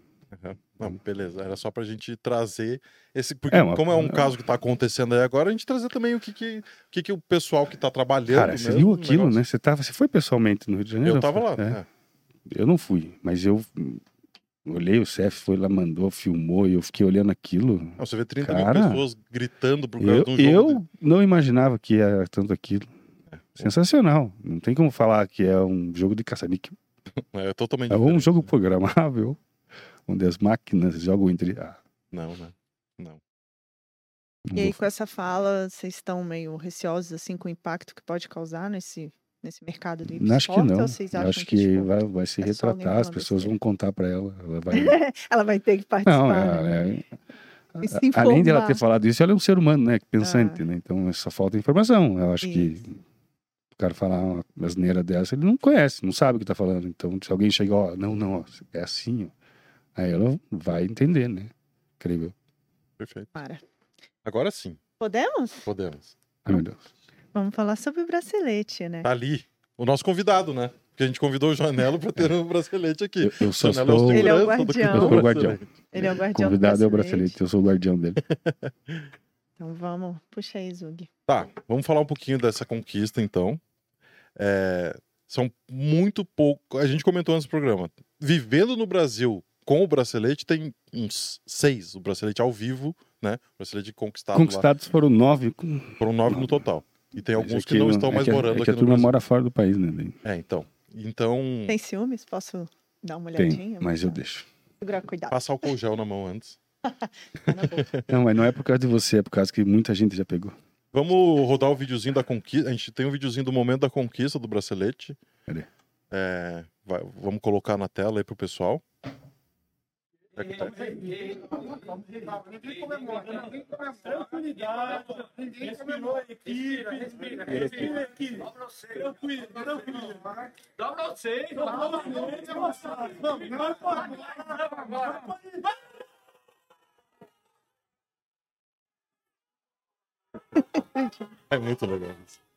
Aham. Não, beleza, era só pra gente trazer esse. Porque, É uma- como é um é. caso que tá acontecendo aí agora, a gente trazer também o que, que, o que, que o pessoal que tá trabalhando. Cara, você viu aquilo, negócio- né? Você, tava, você foi pessoalmente no Rio de Janeiro? Eu tava lá. É. é. Eu não fui, mas eu olhei, o CF foi lá, mandou, filmou, e eu fiquei olhando aquilo. Não, Você vê 30 Cara, mil pessoas gritando por causa Eu, de um jogo. eu não imaginava que era tanto aquilo. É. Sensacional. Não tem como falar que é um jogo de caça-níquel. É totalmente É um jogo né? programável, onde as máquinas jogam entre. Ah, Não, né? Não. E aí, com essa fala, vocês estão meio receosos assim com o impacto que pode causar nesse, nesse mercado do Não, acho que esporte? não. Acho que, tipo, vai, vai se é retratar, as pessoas vão contar pra ela. Ela vai. [LAUGHS] ela vai ter que participar? Não, né? ela, é, E se a- além de ela ter falado isso, ela é um ser humano, né? Pensante, Ah. né? Então só falta informação. Eu acho que Isso. o cara falar uma asneira dessa, ele não conhece, não sabe o que tá falando. Então, se alguém chega, ó, não, não, ó, é assim, ó. Aí ela vai entender, né? Eu. Perfeito. Para. Agora sim, Podemos? podemos. Ai, meu Deus. Vamos falar sobre o bracelete, né? Tá ali, o nosso convidado, né? Porque a gente convidou o Janelo pra ter um bracelete aqui. Eu, eu só Janelo sou. Ele é o do- guardião. do Eu sou o guardião. Ele é o guardião do convidado é o bracelete. eu sou o guardião dele. [LAUGHS] Então vamos, puxa aí, Zug. Tá, vamos falar um pouquinho dessa conquista, então. É, são muito pouco. A gente comentou nesse programa. Vivendo no Brasil com o bracelete tem uns seis. O bracelete ao vivo, né? O bracelete conquistado Conquistados foram nove. lá. Foram nove no total. E tem Mas alguns é que, não estão é mais que, morando é que aqui a no turma Brasil. mora fora do país, né? É, então. Então, Tem ciúmes? Posso dar uma Tem, olhadinha? mas eu deixo. Segurar, cuidado. passa álcool gel na mão antes. tá. [LAUGHS] Não, mas não é por causa de você, é por causa que muita gente já pegou. Vamos rodar o videozinho da conquista. A gente tem um videozinho do momento da conquista do bracelete. Cadê? É, vai- vamos colocar na tela aí pro pessoal. Que tá- Tranquilidade, ninguém comemorou a equipe, respira, respira aqui. Tranquilo, tranquilo. Dá pra vocês, dá pra vocês. Vamos, vai pra É muito legal isso.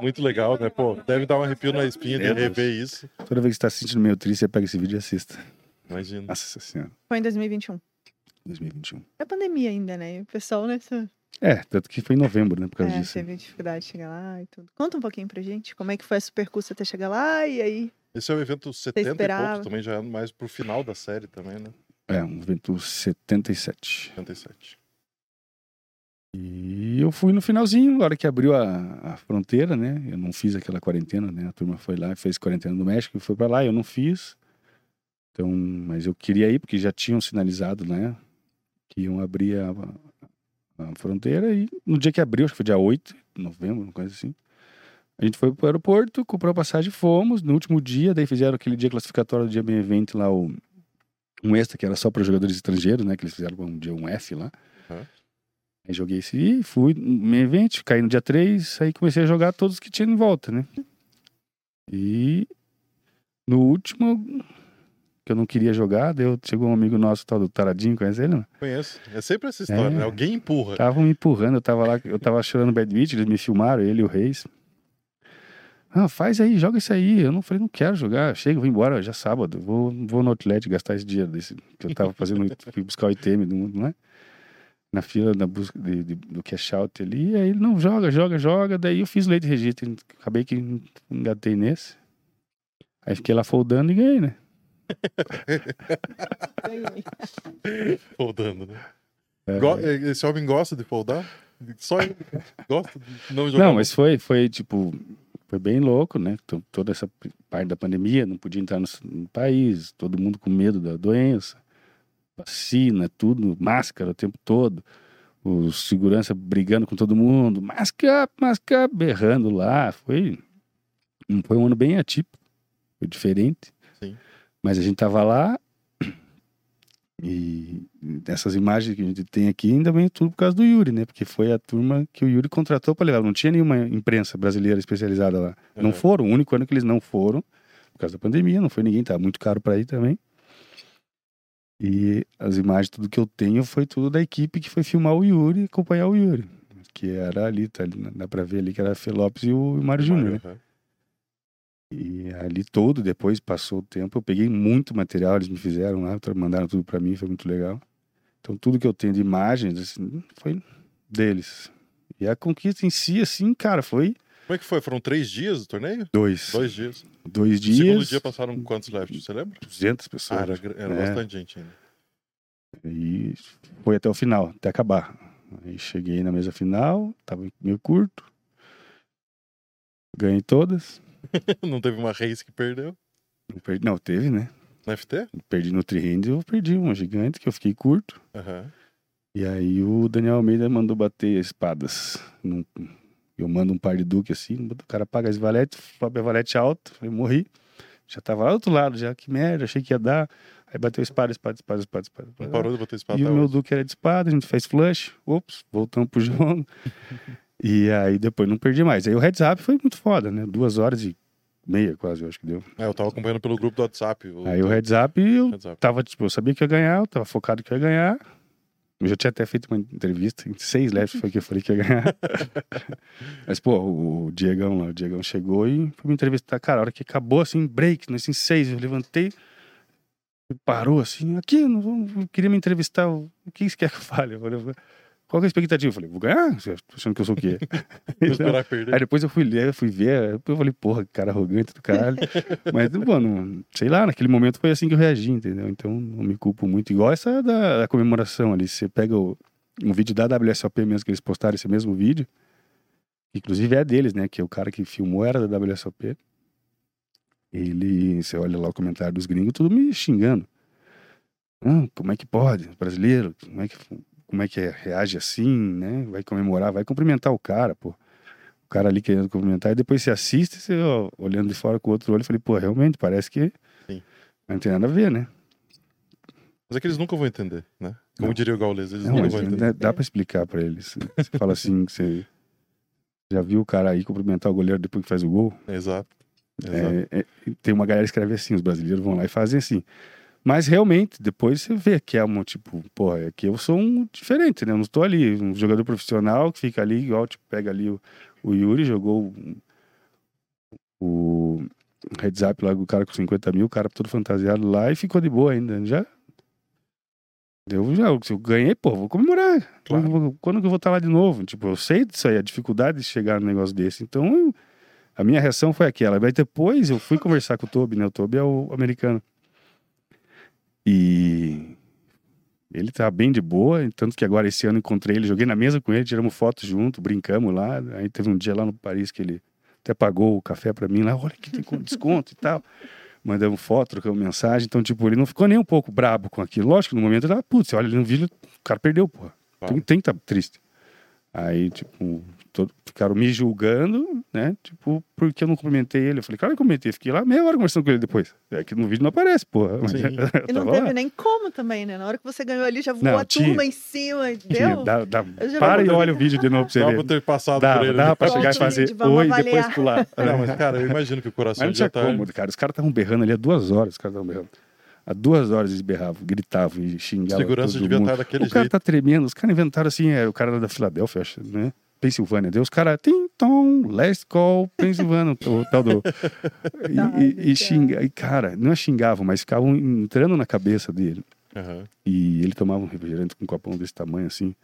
Muito legal, né? Pô, deve dar um arrepio na espinha de rever isso. Toda vez que você tá se sentindo meio triste, você pega esse vídeo e assista. Imagina. Nossa senhora, Foi em 2021. 2021. É pandemia ainda, né? E o pessoal nessa. É, tanto que foi em novembro, né? Por causa É, disso. teve dificuldade de chegar lá e tudo. Conta um pouquinho pra gente como é que foi esse percurso até chegar lá e aí. Esse é o evento 70 e poucos, também já é mais pro final da série também, né? É, um evento 77. 77. E eu fui no finalzinho, na hora que abriu a, a fronteira, né? Eu não fiz aquela quarentena, né? A turma foi lá e fez quarentena no México e foi pra lá, eu não fiz. Então, mas eu queria ir porque já tinham sinalizado, né? Que iam abrir a, a fronteira e no dia que abriu, acho que foi dia 8 de novembro, uma coisa assim. A gente foi pro aeroporto, comprou a passagem, fomos. No último dia, daí fizeram aquele dia classificatório do dia bem evento lá, o, um extra que era só para jogadores estrangeiros, né? Que eles fizeram um dia um F lá. Uhum. Aí joguei esse e fui no main event, caí no dia 3, aí comecei a jogar todos que tinha em volta, né? E no último, que eu não queria jogar, daí eu- chegou um amigo nosso, tal do Taradinho, conhece ele? Não? Conheço. É sempre essa história, É. né? Alguém empurra. Estavam me empurrando, eu tava lá, eu tava chorando bad beat, eles me filmaram, ele e o Reis. Ah, faz aí, joga isso aí. Eu não falei, não quero jogar. Chega, vou embora, já é sábado. Vou, vou no outlet gastar esse dinheiro desse, que eu tava fazendo, [LAUGHS] fui buscar o ITM do mundo, né? Na fila da busca de, de- do cash out ali. Aí ele, não, joga, joga, joga. Daí eu fiz leite registro. Acabei que engatei nesse. Aí fiquei lá foldando e ganhei, né? [LAUGHS] Foldando, né? É. Go- Esse homem gosta de foldar? Só ele gosta de não jogar. Não, mas foi, foi tipo, foi bem louco, né? To- Toda essa parte da pandemia, não podia entrar no, no país, todo mundo com medo da doença, vacina, tudo, máscara o tempo todo, os segurança brigando com todo mundo, mask up, berrando lá, foi, foi um ano bem atípico, foi diferente. Mas a gente tava lá [CLEARS THROAT] e essas imagens que a gente tem aqui ainda vem tudo por causa do Yuri, né? Porque foi a turma que o Yuri contratou para levar. Não tinha nenhuma imprensa brasileira especializada lá. Não Uhum. foram. O único ano que eles não foram, por causa da pandemia, não foi ninguém, tava muito caro para ir também. E as imagens, tudo que eu tenho, foi tudo da equipe que foi filmar o Yuri e acompanhar o Yuri. Que era ali, tá ali, dá pra ver ali que era a Fê Lopes e o Mário Júnior, né? Uhum. E ali todo, depois passou o tempo, eu peguei muito material, eles me fizeram lá, mandaram tudo pra mim, foi muito legal. Então tudo que eu tenho de imagens, assim, foi deles. E a conquista em si, assim, cara, foi Como é que foi? Foram três dias o torneio? dois. Dois dias. Dois No segundo dias, dia passaram quantos left? Você lembra? 200 Ah, pessoas. era, gra- era É. bastante gente ainda. E foi até o final, até acabar. Aí cheguei na mesa final, tava meio curto. Ganhei todas. [LAUGHS] Não teve uma race que perdeu? Não, perdi, não teve, né? Na FT? Perdi no tri-hand, eu perdi uma gigante que eu fiquei curto. Aham. E aí o Daniel Almeida mandou bater espadas. Num- Eu mando um par de duque assim, o cara paga as valetes, sobe a valete alto, falei, morri. Já tava lá do outro lado, já, que merda, achei que ia dar. Aí bateu espada, espada, espada, espada, espada. Não parou de botar espada E o meu duque era de espada, a gente fez flush, ops, voltamos pro jogo. [LAUGHS] e aí depois não perdi mais. Aí o heads up foi muito foda, né? Duas horas e meia quase, eu acho que deu. É, eu tava acompanhando pelo grupo do WhatsApp. Aí o heads up eu Heads up. tava, tipo, eu sabia que ia ganhar, eu tava focado que ia ganhar. Eu já tinha até feito uma entrevista, em seis left foi que eu falei que ia ganhar. [LAUGHS] Mas, pô, o Diegão lá, o Diegão chegou e foi me entrevistar. Cara, a hora que acabou, assim, break, assim, seis, eu levantei, parou assim, aqui, não, não queria me entrevistar, o que você quer que eu fale? Eu falei, qual é a expectativa? Eu falei, vou ganhar? Você tá achando que eu sou o quê? [LAUGHS] Perder. Aí depois eu fui ler, fui ver, eu falei, porra, que cara arrogante do caralho. [LAUGHS] Mas, mano, sei lá, naquele momento foi assim que eu reagi, entendeu? Então não me culpo muito. Igual essa da, da comemoração ali. Você pega o, um vídeo da WSOP mesmo, que eles postaram esse mesmo vídeo. Inclusive é deles, né? Que é o cara que filmou era da WSOP. Ele, você olha lá o comentário dos gringos, tudo me xingando. Ah, como é que pode? Brasileiro, como é que como é que é, reage assim, né? Vai comemorar, vai cumprimentar o cara, pô. O cara ali querendo cumprimentar, e depois você assiste, você ó, olhando de fora com o outro olho, falei, pô, realmente, parece que Sim. não tem nada a ver, né? Mas é que eles nunca vão entender, né? Como Não. diria o Gaules, eles Não, nunca vão entender. dá, dá pra explicar pra eles. Você fala assim, que você já viu o cara aí cumprimentar o goleiro depois que faz o gol? Exato. Exato. É, é, tem uma galera que escreve assim, os brasileiros vão lá e fazem assim. Mas realmente, depois você vê que é um tipo, porra, aqui eu sou um diferente, né? Eu não estou ali, um jogador profissional que fica ali, igual, tipo, pega ali o, o Yuri, jogou o, o heads up lá, o cara com 50 mil, o cara todo fantasiado lá e ficou de boa ainda. Já. Deu, já, eu ganhei, pô, vou comemorar. Claro. Quando, quando que eu vou estar lá de novo? Tipo, eu sei disso aí, a dificuldade de chegar num negócio desse. Então, eu- a minha reação foi aquela. Mas depois eu fui conversar com o Toby, né? O Toby é o americano. E ele tá bem de boa, tanto que agora esse ano encontrei ele, joguei na mesa com ele, tiramos foto junto, brincamos lá. Aí teve um dia lá no Paris que ele até pagou o café pra mim lá, olha que tem desconto e tal. Mandamos foto, trocamos mensagem. Então, tipo, ele não ficou nem um pouco brabo com aquilo. Lógico, no momento ele tava, putz, olha ali no vídeo, o cara perdeu, porra. Claro. Tem, tem que tá triste. Aí, tipo, todo, ficaram me julgando, né? Tipo, porque eu não cumprimentei ele. Eu falei, claro que eu cumprimentei. Fiquei lá meia hora conversando com ele depois. É que no vídeo não aparece, porra. Mas [LAUGHS] E não teve lá. nem como também, né? Na hora que você ganhou ali, já voou Não, a tinha. turma em cima, Tinha, deu? dá- dá- para e olha o vídeo de novo pra você Dá ver. pra ter passado Dá, por ele. dá pra Pronto, chegar e fazer oi e depois pular. [LAUGHS] Não, mas, cara, eu imagino que o Mas coração não já tá... como, cara. Os caras estavam berrando ali há duas horas. Os caras estavam berrando. Há duas horas eles berravam, gritavam e xingavam. Segurança todo devia mundo. estar daquele O cara jeito. tá tremendo. Os caras inventaram assim, é, o cara era da Filadélfia, acho, né? Pensilvânia. Deu os caras, tim, tom, last call, Pensilvânia, o tal do. [LAUGHS] E, e, e xinga, e, cara, não é xingavam, mas ficavam entrando na cabeça dele. Aham. E ele tomava um refrigerante com um copão desse tamanho assim.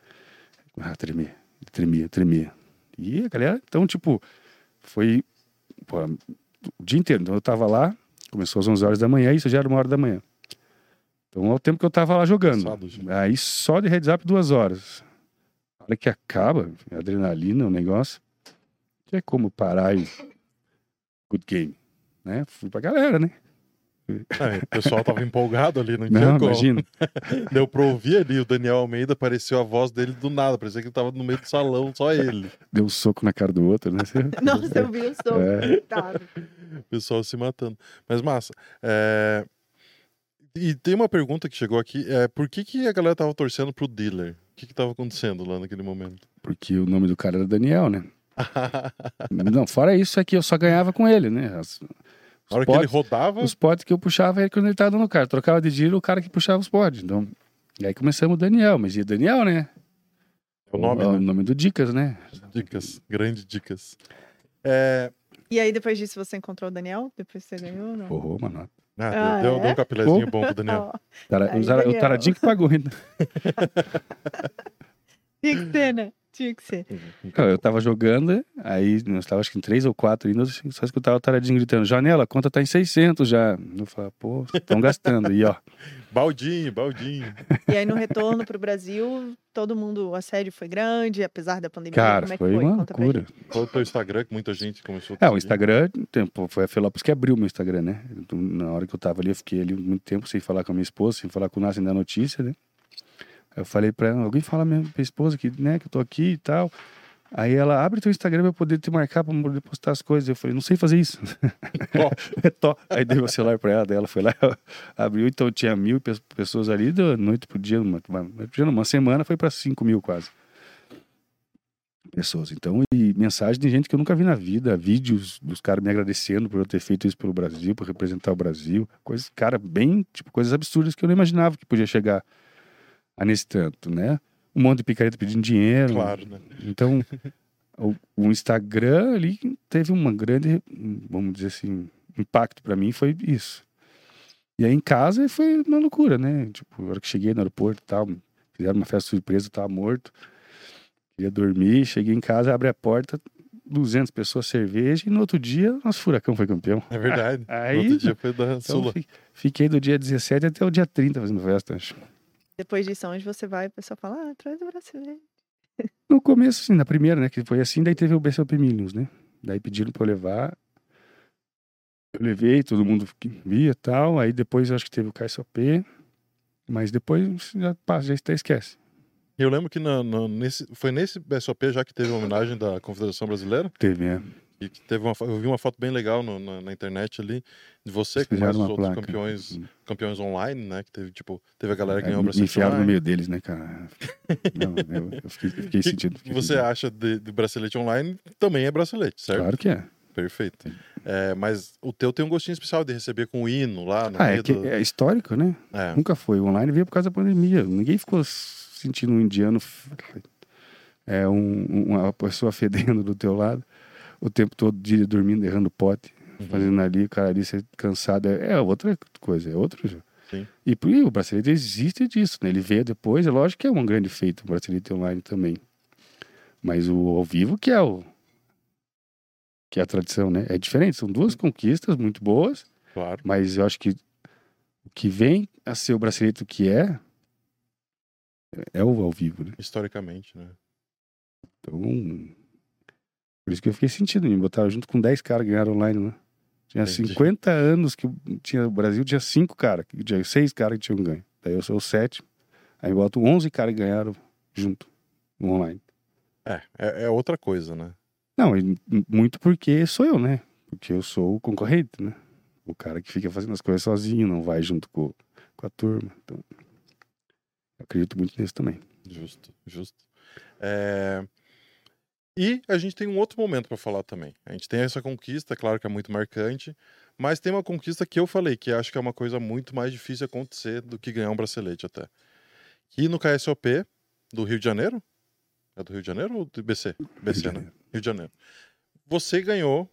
Ah, tremia, tremia, tremia. E a galera, então, tipo, foi pô, o dia inteiro. Então eu tava lá, começou às 11 horas da manhã, isso já era uma hora da manhã. Então é o tempo que eu tava lá jogando. Aí só de heads up duas horas. Hora que acaba, adrenalina, o negócio, que é como parar e. Good game. Né? Fui pra galera, né? Ah, o pessoal tava empolgado ali, não tinha Não, como. imagina. [LAUGHS] Deu pra ouvir ali, o Daniel Almeida apareceu a voz dele do nada, parecia que ele tava no meio do salão, só ele. Deu um soco na cara do outro, né? Você- [LAUGHS] Nossa, eu vi o som. É. Coitado. O pessoal se matando. Mas, massa, é... E tem uma pergunta que chegou aqui, é por que, que a galera tava torcendo pro dealer? O que que tava acontecendo lá naquele momento? Porque o nome do cara era Daniel, né? [LAUGHS] Não, fora isso é que eu só ganhava com ele, né? As- os A hora que ele rodava, Os pods que eu puxava era quando ele tava dando carro. Trocava de giro o cara que puxava os pods. Então, e aí começamos o Daniel, mas e Daniel, né? o nome, o, né? o nome do Dicas, né? Dicas, grandes dicas. É... E aí, depois disso, você encontrou o Daniel? Depois você ganhou? Não? Porra, mano. Ah, Ah, deu, é? deu um capilézinho bom pro [LAUGHS] Daniel. Ó, Tara, Aí, o, Tara- o Daniel. Taradinho que pagou ainda. [LAUGHS] tinha que ser, né? Tinha que ser. Eu tava jogando, aí nós tava acho que em três ou quatro ainda, eu só escutava o Taradinho gritando, Janela, a conta tá em 600 já. Eu falava, pô, estão gastando. E ó, Baldinho, baldinho. E aí, no retorno pro Brasil, todo mundo, o assédio foi grande, apesar da pandemia. cara, como é que foi foi? uma Conta pra loucura. Qual o teu Instagram que muita gente começou a É, o? Instagram, tempo, foi a Felopes que abriu o meu Instagram, né? Então, Na hora que eu tava ali, eu fiquei ali muito tempo sem falar com a minha esposa, sem falar com o Nassim da notícia, né? Aí eu falei pra ela, alguém fala minha, minha esposa que, né, que eu tô aqui e tal. Aí ela, abre teu Instagram pra eu poder te marcar, pra poder postar as coisas. Eu falei, não sei fazer isso. [LAUGHS] É tó. Aí dei o celular pra ela, daí ela foi lá, [LAUGHS] abriu, então tinha mil pe- pessoas ali, da noite pro dia, uma, uma, semana foi pra cinco mil quase pessoas. Então, e mensagem de gente que eu nunca vi na vida, vídeos dos caras me agradecendo por eu ter feito isso pelo Brasil, por representar o Brasil, coisas, cara, bem, tipo, coisas absurdas que eu não imaginava que podia chegar ah, nesse tanto, né? Um monte de picareta pedindo dinheiro. Claro, né? Então, o, o Instagram ali teve uma grande, vamos dizer assim, impacto para mim foi isso. E aí em casa foi uma loucura, né? Tipo, na hora que cheguei no aeroporto e tal, fizeram uma festa surpresa, eu tava morto. Queria dormir, cheguei em casa, abre a porta, 200 pessoas cerveja e no outro dia nosso furacão foi campeão. É verdade. [LAUGHS] Aí, no outro dia foi da Então, Sula. fi- fiquei do dia 17 até o dia 30 fazendo festa. acho. Depois disso, onde você vai, o pessoal fala, ah, traz o brasileiro. No começo, sim, na primeira, né? Que foi assim, daí teve o BCP Millions, né? Daí pediram pra eu levar. Eu levei, todo mundo via e tal. Aí depois eu acho que teve o KSOP. Mas depois já passa, já até esquece. Eu lembro que na- na- nesse, foi nesse BSOP já que teve a homenagem da Confederação Brasileira. Teve, é. E que teve uma, eu vi uma foto bem legal no- na, na internet ali de você com mais os outros placa. campeões, campeões online, né? Que teve, tipo, teve a galera que É, ganhou o me bracelete enfiaram no meio deles, né, cara? Não, eu, eu fiquei, eu fiquei O [LAUGHS] que sentindo. fiquei você sentindo. acha de, de bracelete online também é bracelete, certo? Claro que é. Perfeito. É, mas o teu tem um gostinho especial de receber com o hino lá no Ah, é, que do- é histórico, né? É. Nunca foi. O online veio por causa da pandemia. Ninguém ficou sentindo um indiano, é, um- uma pessoa fedendo do teu lado, o tempo todo dormindo, errando pote, Uhum. fazendo ali, o cara ali ser cansado. É, é outra coisa, é outro jogo. Sim. E, e o bracelete existe disso, né? Ele veio depois, é lógico que é um grande feito o bracelete online também. Mas o ao vivo que é o que é a tradição, né? É diferente, são duas conquistas muito boas, Claro. mas eu acho que o que vem a ser o bracelete o que é, é o ao vivo, né? Historicamente, né? Então, por isso que eu fiquei sentindo, me botaram junto com 10 caras que ganharam online, né? Tinha Entendi. 50 anos que tinha, o Brasil tinha 5 caras, tinha 6 caras que tinham ganho. Daí eu sou o sétimo, aí boto 11 caras que ganharam junto no online. É, é, é outra coisa, né? Não, muito porque sou eu, né? Porque eu sou o concorrente, né? O cara que fica fazendo as coisas sozinho, não vai junto com, com a turma. Então, eu acredito muito nisso também. Justo, justo. É, E a gente tem um outro momento para falar também. A gente tem essa conquista, claro que é muito marcante, mas tem uma conquista que eu falei, que acho que é uma coisa muito mais difícil acontecer do que ganhar um bracelete até. Que no KSOP do Rio de Janeiro, é do Rio de Janeiro ou do BC? BC, né? Rio de Janeiro. Você ganhou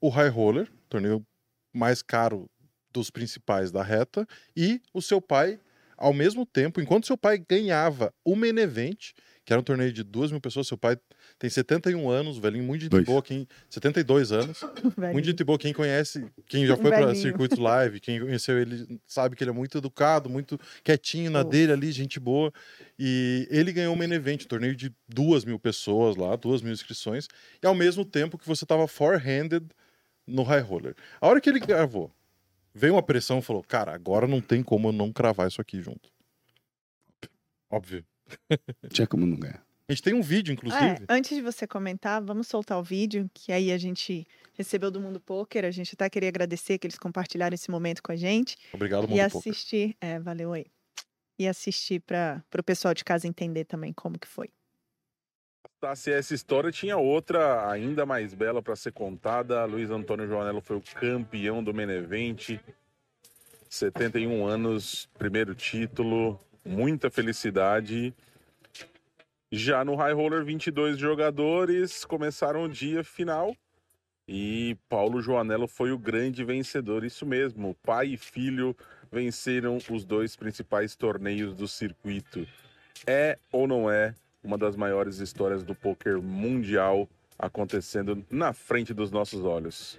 o High Roller, torneio mais caro dos principais da reta, e o seu pai, ao mesmo tempo, enquanto seu pai ganhava o Main Event, que era um torneio de duas mil pessoas, seu pai tem 71 anos, velhinho, muito gente Dois. boa, quem, 72 anos, [LAUGHS] muito gente boa, quem conhece, quem já foi para circuitos live, quem conheceu ele sabe que ele é muito educado, muito quietinho na Fofo. dele ali, gente boa. E ele ganhou o Main Event, um torneio de duas mil pessoas lá, duas mil inscrições, e ao mesmo tempo que você tava four-handed no High Roller. A hora que ele gravou, veio uma pressão e falou: Cara, agora não tem como eu não cravar isso aqui junto. Óbvio. [LAUGHS] Tinha como não ganhar. A gente tem um vídeo, inclusive. É, antes de você comentar, vamos soltar o vídeo, que aí a gente recebeu do Mundo Poker. A gente até queria agradecer que eles compartilharam esse momento com a gente. Obrigado, e Mundo Poker. assistir. É, valeu aí. E assistir para o pessoal de casa entender também como que foi. Tá, se essa história tinha outra ainda mais bela para ser contada. Luiz Antônio Joanello foi o campeão do Menevente. 71 anos, primeiro título, muita felicidade. Já no High Roller, 22 jogadores começaram o dia final e Paulo Joanello foi o grande vencedor. Isso mesmo, pai e filho venceram os dois principais torneios do circuito. É ou não é uma das maiores histórias do poker mundial acontecendo na frente dos nossos olhos?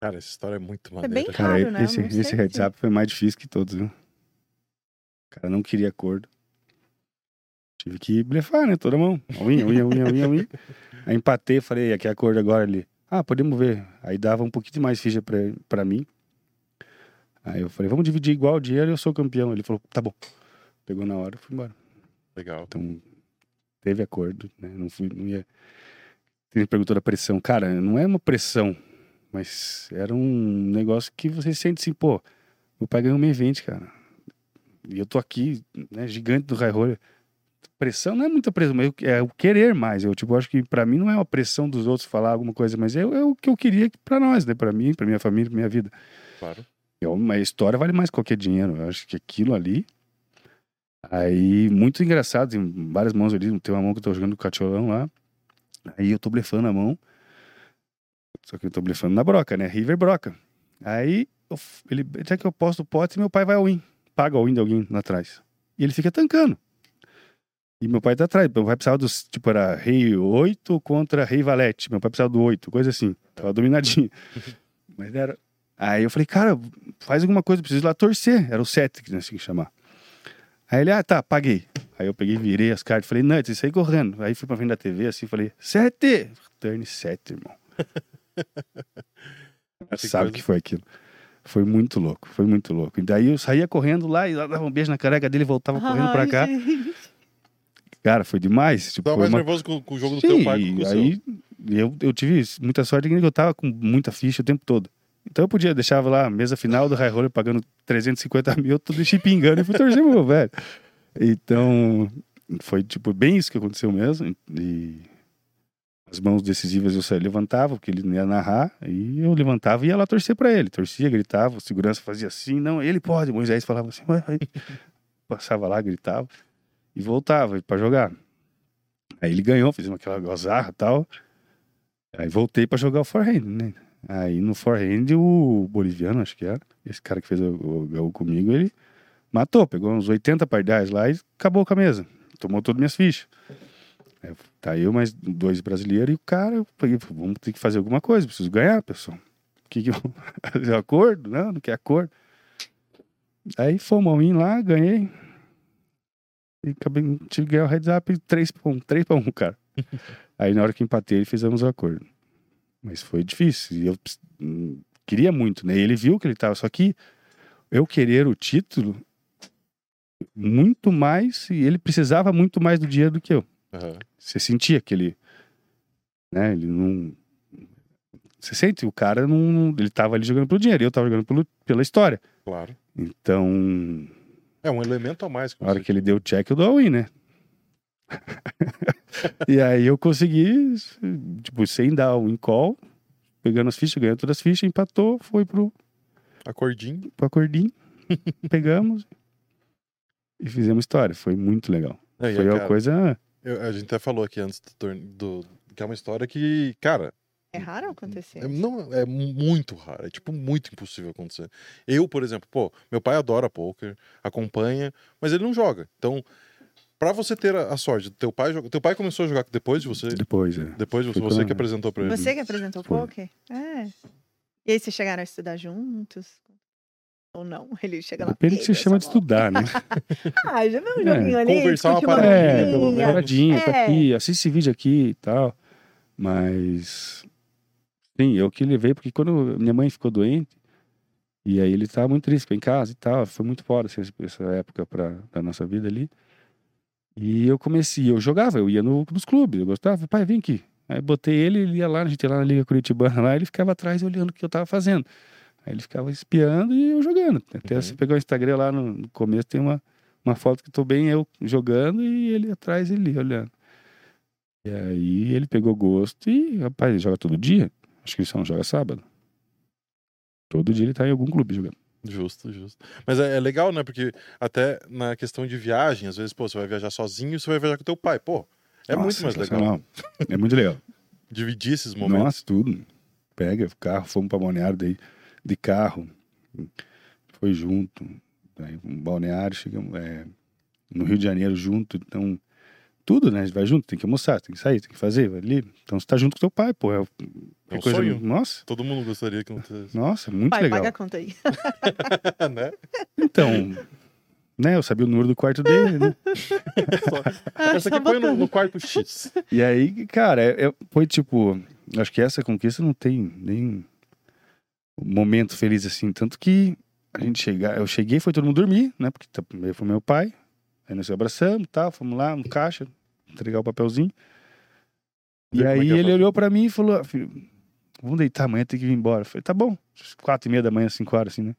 Cara, essa história é muito bem maneira. Cara, Claro, né? Esse, esse se- heads up foi mais difícil que todos, viu? O cara não queria acordo. Tive que blefar, né? Toda mão. Unha, unha, unha, unha, unha. [LAUGHS] Aí empatei, falei, aqui é acordo agora ali. Ah, podemos ver. Aí dava um pouquinho de mais ficha pra, pra mim. Aí eu falei, vamos dividir igual o dinheiro e eu sou campeão. Ele falou, tá bom. Pegou na hora e fui embora. Legal. Então, teve acordo, né? Não fui, não ia. Ele perguntou da pressão. Cara, não é uma pressão, mas era um negócio que você sente assim, pô, meu pai ganhou um evento, cara. E eu tô aqui, né, gigante do high roller. Pressão não é muita pressão, mas eu- é o querer mais. Eu tipo, acho que pra mim não é uma pressão dos outros falar alguma coisa, mas é, é o que eu queria pra nós, né? Pra mim, pra minha família, pra minha vida. Claro. É uma história vale mais que qualquer dinheiro. Eu acho que aquilo ali Aí, muito engraçado, tem várias mãos ali. Tem uma mão que eu tô jogando com o cacholão lá. Aí eu tô blefando a mão. Só que eu tô blefando na broca, né? River broca. Aí, eu ele, até que eu posto o pote, meu pai vai ao win. Paga o win de alguém lá atrás. E ele fica tancando. E meu pai tá atrás. Meu pai precisava dos. Tipo, era rei 8 contra rei valete. Meu pai precisava do 8, coisa assim. Tava dominadinho. [LAUGHS] Mas era. Aí eu falei, cara, faz alguma coisa, preciso ir lá torcer. Era o 7 que nós tínhamos que chamar. Aí ele, ah, tá, paguei. Aí eu peguei, virei as cartas, falei, Nuts, e saí correndo. Aí fui pra frente da TV, assim, falei, 7! Turn 7, irmão. [LAUGHS] [LAUGHS] Sabe o que foi aquilo? Foi muito louco, foi muito louco. E daí eu saía correndo lá e lá dava um beijo na careca dele e voltava correndo pra Ai, cá. gente. Cara, foi demais. Tipo, Tava foi mais uma... nervoso com, com o jogo do Sim, teu pai com o seu. aí eu, eu tive muita sorte que eu tava com muita ficha o tempo todo. Então eu podia, deixava lá, mesa final do High Roller pagando 350 mil, tudo deixei pingando e fui torcer pro meu velho. Então, foi tipo bem isso que aconteceu mesmo. E as mãos decisivas eu levantava, porque ele ia narrar, e eu levantava e ia lá torcer pra ele. Torcia, gritava, o segurança fazia assim, não, ele pode. Moisés falava assim, vai, [LAUGHS] vai. Passava lá, gritava e voltava pra jogar. Aí ele ganhou, fizemos aquela gozarra e tal. Aí voltei pra jogar o forehand, né? Aí no forehand o boliviano, acho que era, esse cara que fez o, gaú comigo, ele matou, pegou uns 80 pardais lá e acabou com a mesa. Tomou todas minhas fichas. Aí, tá eu mais dois brasileiros e o cara, eu falei, vamos ter que fazer alguma coisa, preciso ganhar, pessoal. Que que eu... [LAUGHS] acordo? Não, não quer acordo. Aí fomos in lá, ganhei. E acabei, tive que ganhar o heads up 3 para 1, 3 para 1, cara. Aí na hora que empatei, fizemos o acordo. Mas foi difícil. E eu hum, queria muito, né? E ele viu que ele tava. Só que eu querer o título muito mais, e ele precisava muito mais do dinheiro do que eu. Você sentia que ele. Né? Ele não. Você sente, o cara não. Ele tava ali jogando pelo dinheiro, e eu tava jogando pelo, pela história. Claro. Então, É um elemento a mais. na hora que ele deu o check, eu dou a win, né? [LAUGHS] e aí eu consegui, tipo, sem dar o win call, pegando as fichas, ganhando todas as fichas, empatou, foi pro, Acordinho. pro acordinho, [LAUGHS] pegamos e fizemos história. Foi muito legal. Foi uma cara, coisa. Eu- a gente até falou aqui antes do, do que é uma história que, cara, É raro acontecer. é, não, é muito raro. É tipo muito impossível acontecer. Eu, por exemplo, pô, meu pai adora poker, acompanha, mas ele não joga. Então, pra você ter a, a sorte do teu pai jogar. Teu pai começou a jogar depois de você? Depois, é. Depois de você, você que apresentou pra ele. Você que apresentou Foi. poker? É. E aí vocês chegaram a estudar juntos? Ou não? [LAUGHS] Ele chega lá. Depende do que você "Ei, chama de essa bola." estudar, né? [LAUGHS] Ah, já viu um É, joguinho ali? conversar uma. É, bolinha. menos. paradinha, tá É. aqui, assiste esse vídeo aqui e tal. Mas. Sim, eu que levei, porque quando minha mãe ficou doente, e aí ele tava muito triste, ficou em casa e tal. Foi muito foda assim, essa época pra, da nossa vida ali. E eu comecei, eu jogava, eu ia no, nos clubes, eu gostava, pai, vem aqui. Aí botei ele, ele ia lá, a gente ia lá na Liga Curitibana lá, ele ficava atrás olhando o que eu tava fazendo. Aí ele ficava espiando e eu jogando. Até Uhum. você pegar o Instagram lá no, começo, tem uma, uma foto que tô bem eu jogando e ele atrás ele olhando. E aí ele pegou gosto e, rapaz, ele joga todo dia. Acho que ele só não joga sábado. Todo dia ele tá em algum clube jogando. Justo, justo. Mas é, é legal, né? Porque até na questão de viagem, às vezes, pô, você vai viajar sozinho, você vai viajar com teu pai. Pô, é Nossa, muito mais legal. É muito legal. Dividir esses momentos. Nossa, tudo. Pega o carro, fomos pra Balneário daí, de carro. Foi junto. Daí, um balneário, chegamos é, no Rio de Janeiro junto. Então, tudo, né? A gente vai junto, tem que almoçar, tem que sair, tem que fazer, vai ali. Então você tá junto com teu pai, pô. É, É um coisa- sonho. Nossa, Todo mundo gostaria que acontecesse. nossa, muito Pai, legal. paga a conta aí. [LAUGHS] [LAUGHS] né? Então, né? Eu sabia o número do quarto dele, né? [LAUGHS] Ah, Essa aqui põe no, botando. no quarto X. E aí, cara, é- é- foi tipo. Acho que essa conquista não tem nem momento feliz assim. Tanto que a gente chegar, eu cheguei, foi todo mundo dormir, né? Porque tá- primeiro foi meu pai. Aí nós se abraçamos e tal, fomos lá no caixa, entregar o papelzinho. E é aí que é ele olhou pra mim e falou: "Ah, filho, vamos deitar amanhã, tem que vir embora. Eu falei, tá bom, quatro e meia da manhã, cinco horas, assim, né?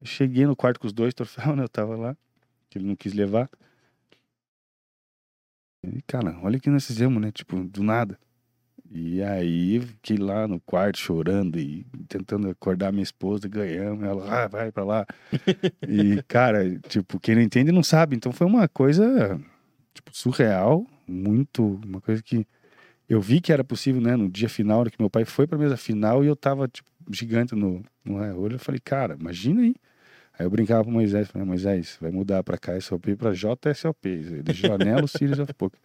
Eu cheguei no quarto com os dois, troféu, [LAUGHS] né? Eu tava lá, que ele não quis levar. E, cara, olha o que nós fizemos, né? Tipo, do nada. E aí fiquei lá no quarto chorando e tentando acordar minha esposa, ganhamos, ela, ah, vai pra lá. [LAUGHS] e, cara, tipo, quem não entende não sabe. Então foi uma coisa, tipo, surreal, muito, uma coisa que eu vi que era possível, né, no dia final, que meu pai foi pra mesa final e eu tava, tipo, gigante no, no olho. Eu falei, cara, imagina aí. Aí eu brincava com Moisés, falei, Moisés, vai mudar pra KSOP pra JSOP, de Janela Series of Poker.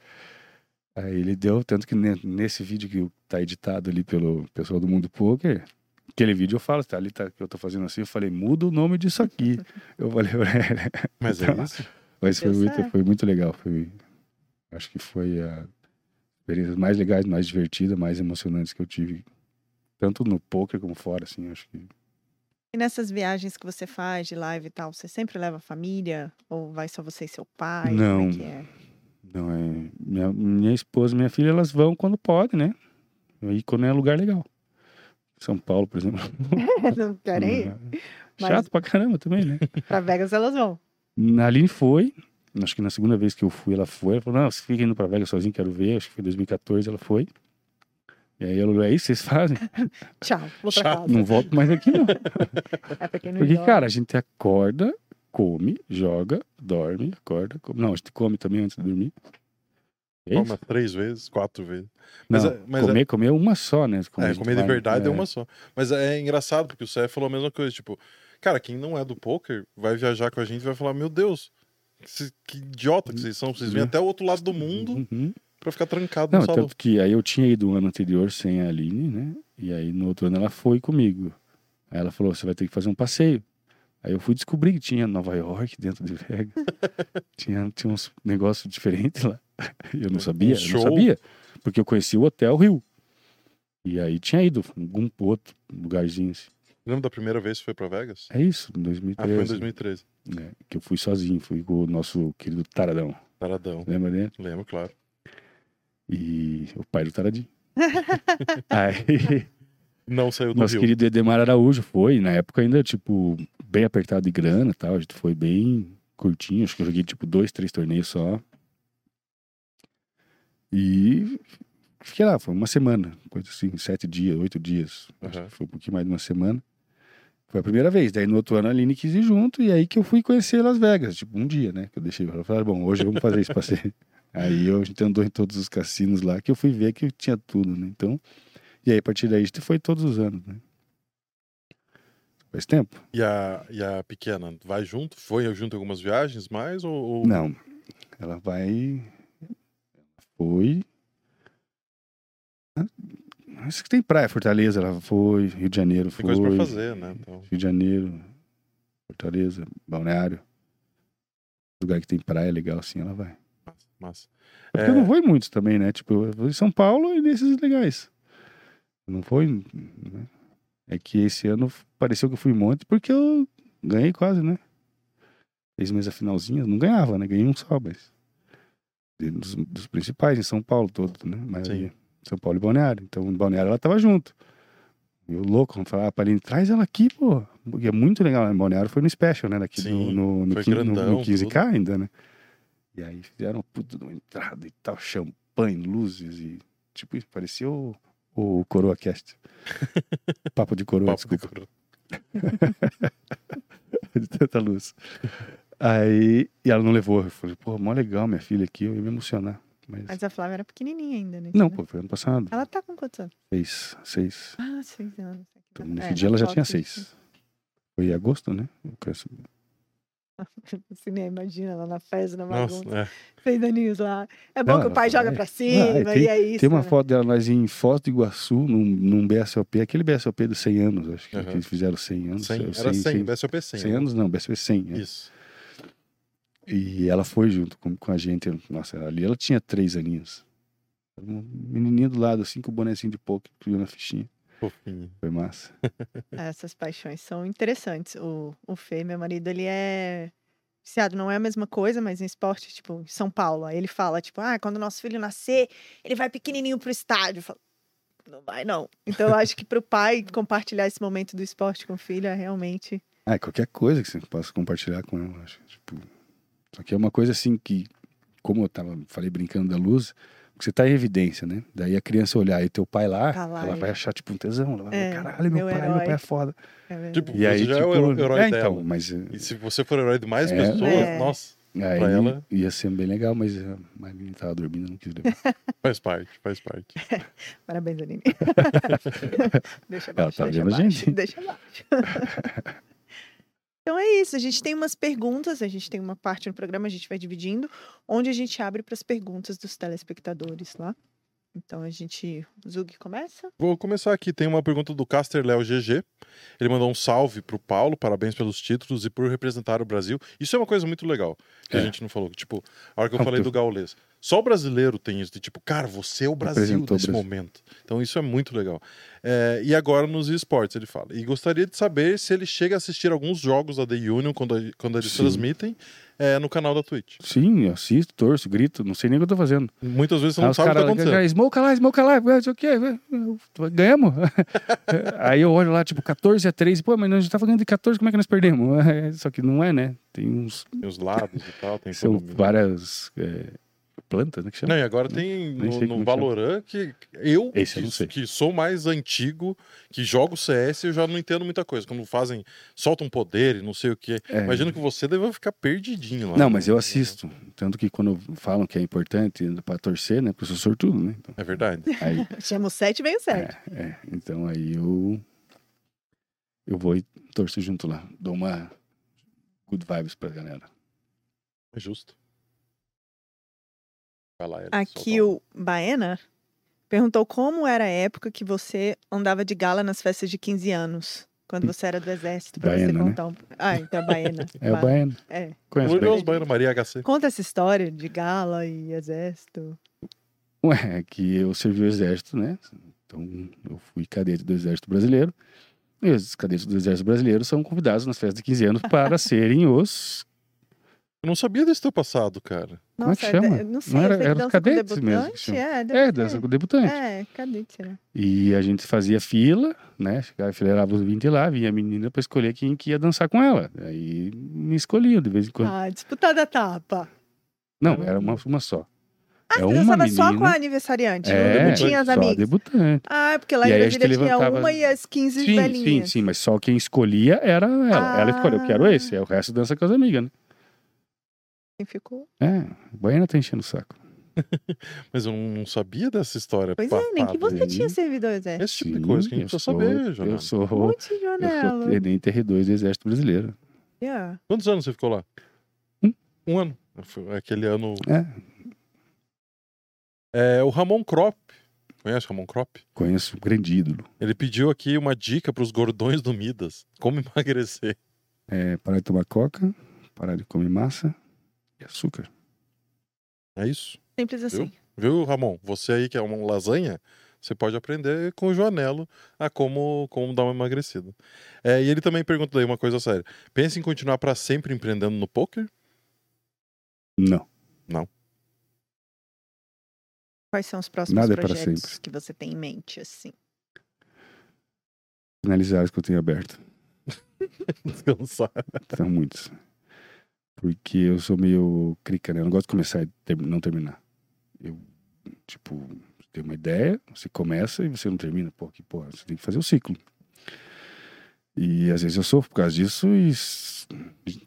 Aí ele deu, tanto que nesse vídeo que tá editado ali pelo pessoal do Mundo Poker, aquele vídeo eu falo, tá ali tá, que eu tô fazendo assim, eu falei, muda o nome disso aqui. eu falei pra ele. Mas é então, isso. Mas foi muito, foi muito legal. Foi, acho que foi a experiência mais legais, mais divertida, mais emocionantes que eu tive. Tanto no poker como fora, assim, acho que. E nessas viagens que você faz de live e tal, você sempre leva a família? Ou vai só você e seu pai? Não. Como é que é? Não, é. Minha, minha esposa e minha filha, elas vão quando podem, né? E quando é lugar legal. São Paulo, por exemplo. [LAUGHS] não querem ir? Mas... Chato pra caramba também, né? pra Vegas elas vão. Na Aline foi. Acho que na segunda vez que eu fui, ela foi. Ela falou: Não, você fica indo pra Vegas sozinho, quero ver. Acho que foi 2014, ela foi. E aí ela É isso vocês fazem? [LAUGHS] Tchau, vou pra Tchau. casa. Não volto mais aqui, não. [LAUGHS] é não Porque, cara, a gente acorda, come, joga, dorme, acorda. Come. Não, a gente come também antes de dormir. É Toma três vezes, quatro vezes. Mas, não, é, mas comer, é... comer uma só, né? Como é, comer de verdade é. é. uma só. Mas é engraçado, porque o Cé falou a mesma coisa, tipo, cara, quem não é do poker vai viajar com a gente e vai falar, meu Deus, que, idiota que vocês são, vocês vêm uhum. até o outro lado do mundo uhum. pra ficar trancado não, no salão. Tanto que aí eu tinha ido o ano anterior sem a Aline, né? E aí no outro ano ela foi comigo. Aí ela falou, você vai ter que fazer um passeio. Aí eu fui descobrir que tinha Nova York dentro de Vegas. [LAUGHS] tinha, tinha uns negócios diferentes lá. [LAUGHS] Eu não sabia, eu não sabia. Porque eu conheci o Hotel Rio. E aí tinha ido algum outro lugarzinho assim. Lembra da primeira vez que foi pra Vegas? É isso, em 2013. Ah, foi em 2013. É, que eu fui sozinho, fui com o nosso querido Taradão. Taradão. Lembra dele? Lembro, claro. E o pai do Taradinho. [LAUGHS] aí não saiu do Nosso Rio. querido Edemar Araújo foi, na época ainda, tipo, bem apertado de grana e tal. A gente foi bem curtinho, acho que eu joguei, tipo, dois, três torneios só. E fiquei lá, foi uma semana, coisa assim, sete dias, oito dias. Uhum. Foi um pouquinho mais de uma semana. Foi a primeira vez. Daí no outro ano a Aline quis ir junto, e aí que eu fui conhecer Las Vegas, tipo, um dia, né? Que eu deixei. Eu falei, bom, hoje vamos fazer esse passeio. [LAUGHS] aí eu, a gente andou em todos os cassinos lá, que eu fui ver que tinha tudo, né? Então, e aí, a partir daí, a gente foi todos os anos, né? Faz tempo. E a, e a pequena vai junto? Foi junto em algumas viagens mais? Ou, ou... Não. Ela vai. Foi. Acho que tem praia, Fortaleza, ela foi, Rio de Janeiro foi. Tem coisa pra fazer, né? Então... Rio de Janeiro, Fortaleza, Balneário. Lugar que tem praia legal assim, ela vai. Massa. massa. É... Eu não vou em muitos também, né? Tipo, eu vou em São Paulo e nesses legais. Não foi. Né? É que esse ano pareceu que eu fui um monte porque eu ganhei quase, né? Seis meses a finalzinha, não ganhava, né? Ganhei um só, mas. Dos, dos principais, em São Paulo todo, né? Mas São Paulo e Balneário. Então, em Balneário ela tava junto. E o louco, vamos falar pra Aline, traz ela aqui, pô. Porque é muito legal. Em Balneário foi no Special, né? Daqui Sim, no, no, no, 15, grandão, no, no 15K tudo. ainda, né? E aí fizeram puta de uma entrada e tal, champanhe, luzes e. Tipo, parecia o, o Coroa Cast. [LAUGHS] Papo de coroa, Papo desculpa. De, coroa. [LAUGHS] de tanta luz. Aí, e ela não levou. Eu falei, pô, mó legal minha filha aqui, eu ia me emocionar. Mas, Mas a Flávia era pequenininha ainda, né? Não, pô, foi ano passado. Ela tá com quantos anos? Seis. Seis. Ah, seis anos. Então, nesse é, dia ela já tinha seis. Foi em agosto, né? [LAUGHS] Assim, né? Imagina lá na festa, na bagunça. Nossa, é. Seis aninhos lá. É bom que o pai joga é. pra cima ah, tem, e é isso. Tem uma né? foto dela nós em Foz do Iguaçu, num, num BSOP, aquele BSOP dos 100 anos, acho que, uhum. que eles fizeram 100 anos. 100, era 100, 100, BSOP 100. 100 anos não, BSOP 100. É. Isso. E ela foi junto com, com a gente. Nossa, ali ela tinha três aninhos. Um menininho do lado, assim, com o bonezinho de poker, criando a fichinha. Fofinho. Foi massa. [LAUGHS] Essas paixões são interessantes. O, o Fê, meu marido, ele é viciado, não é a mesma coisa, mas em esporte, tipo, em São Paulo. Aí ele fala, tipo, ah, quando nosso filho nascer, ele vai pequenininho pro estádio. Eu falo, não vai, não. Então eu acho que pro pai compartilhar esse momento do esporte com o filho é realmente. Ah, qualquer coisa que você possa compartilhar com ela, acho. Tipo, só que é uma coisa assim que, como eu tava, falei brincando da luz, Porque você tá em evidência, né? Daí a criança olhar e teu pai lá, Tá lá ela e- vai achar tipo um tesão. Ela vai É, caralho, meu meu pai, meu herói." pai é foda. É. Tipo, E você aí, já tipo, é o herói é, dela. então, mas E se você for herói de mais É. pessoas, É. nossa, aí pra ela- ia ser bem legal, mas a Marina tava dormindo, não quis levar. [LAUGHS] faz parte, faz parte. [LAUGHS] Parabéns, Aline. [LAUGHS] deixa Ela abaixo, tá deixa vendo a abaixo, gente. deixa abaixo. Então é isso, a gente tem umas perguntas, a gente tem uma parte no programa, a gente vai dividindo, onde a gente abre para as perguntas dos telespectadores lá. Então a gente. Zug começa? Vou começar aqui. Tem uma pergunta do Caster Léo GG. Ele mandou um salve pro Paulo, parabéns pelos títulos e por representar o Brasil. Isso é uma coisa muito legal que a É. gente não falou. Tipo, a hora que eu falei tu- do Gaulês. Só o brasileiro tem isso de tipo, cara, você é o Brasil nesse Brasil. momento. Então isso é muito legal. É, e agora nos esportes, ele fala. E gostaria de saber se ele chega a assistir alguns jogos da The Union quando, a- quando eles Sim. transmitem é, no canal da Twitch. Sim, assisto, torço, grito, não sei nem o que eu tô fazendo. Muitas vezes você não sabe o que tá acontecendo. smoke lá, smoke lá, não sei o quê, ganhamos. [LAUGHS] Aí eu olho lá, tipo, 14 a 3, pô, mas nós já tava ganhando de 14, como é que nós perdemos? [LAUGHS] Só que não é, né? Tem uns, Tem os lados e tal. Tem são várias é, plantas, né, que chama? Não, e agora tem no, no chama. Valorant que eu, Esse eu que, não sei. que sou mais antigo, que jogo CS, eu já não entendo muita coisa. Quando fazem, soltam poder e não sei o que. É. Imagino que você deve ficar perdidinho lá. Não, no- mas eu assisto. Tanto que quando falam que é importante pra torcer, né? Porque eu sou sortudo, né? Então, É verdade. [LAUGHS] aí, [LAUGHS] Chama o 7, vem o 7. é, então aí eu. Eu vou e torço junto lá. Dou uma good vibes pra galera. É justo. Aqui o Baena perguntou como era a época que você andava de gala nas festas de 15 anos. Quando você era do exército, pra você Baena, né? contar um... Ah, então é Baena. [LAUGHS] É o Ba- Baiano. É. Conhece o os Baiano Maria HC. Conta essa história de gala e exército. Ué, é que eu servi o exército, né? Então eu fui cadete do exército brasileiro. E os cadetes do exército brasileiro são convidados nas festas de 15 anos para [LAUGHS] serem os. Eu não sabia desse teu passado, cara. Como é que Nossa, chama? de- Não sei, Não era- era os dança com cadetes mesmo. É, deve É, dança com debutante. É, cadete, né? E a gente fazia fila, né? Chegava, enfileirava os 20 lá, vinha a menina para escolher quem que ia dançar com ela. Aí me escolhiam de vez em quando. Ah, disputada a tapa. Não, era uma, uma só. Ah, é você dançava menina. só com a aniversariante, é, não tinha as só amigas. debutante. Ah, porque lá em aí a gente Brasília tinha levantava- uma e as 15 Sim, sim, velhinhas. sim, mas só quem escolhia era ela. Ela escolheu, eu quero Ah. esse. Aí o resto dança com as amigas, né? Quem ficou? É, a Baiana tá enchendo o saco. [LAUGHS] Mas eu não sabia dessa história. Pois é, nem que você tinha servido ao exército. Esse tipo de coisa que a gente eu precisa sou- saber, Jonathan. Eu sou, eu sou tenente R2 do Exército Brasileiro. Yeah. Quantos anos você ficou lá? Um. Um ano. Foi Aquele ano. É, É, o Ramon Krop. Conhece o Ramon Krop? conheço um grande ídolo. Ele pediu aqui uma dica para os gordões do Midas. Como emagrecer. É, parar de tomar coca, parar de comer massa e açúcar. É isso. Simples assim. Viu, Ramon? Você aí que é uma lasanha, você pode aprender com o Joanelo a como, como dar uma emagrecida. É, e ele também pergunta daí uma coisa séria. Pensa em continuar para sempre empreendendo no poker? Não. Quais são os próximos Nada é projetos sempre. que você tem em mente, assim? Finalizar os que eu tenho aberto. [LAUGHS] Descansar. São muitos. Porque eu sou meio crica, né? Eu não gosto de começar e ter- não terminar. Eu, tipo, tem uma ideia, você começa e você não termina. Pô, que porra, você tem que fazer o ciclo. E às vezes eu sofro por causa disso e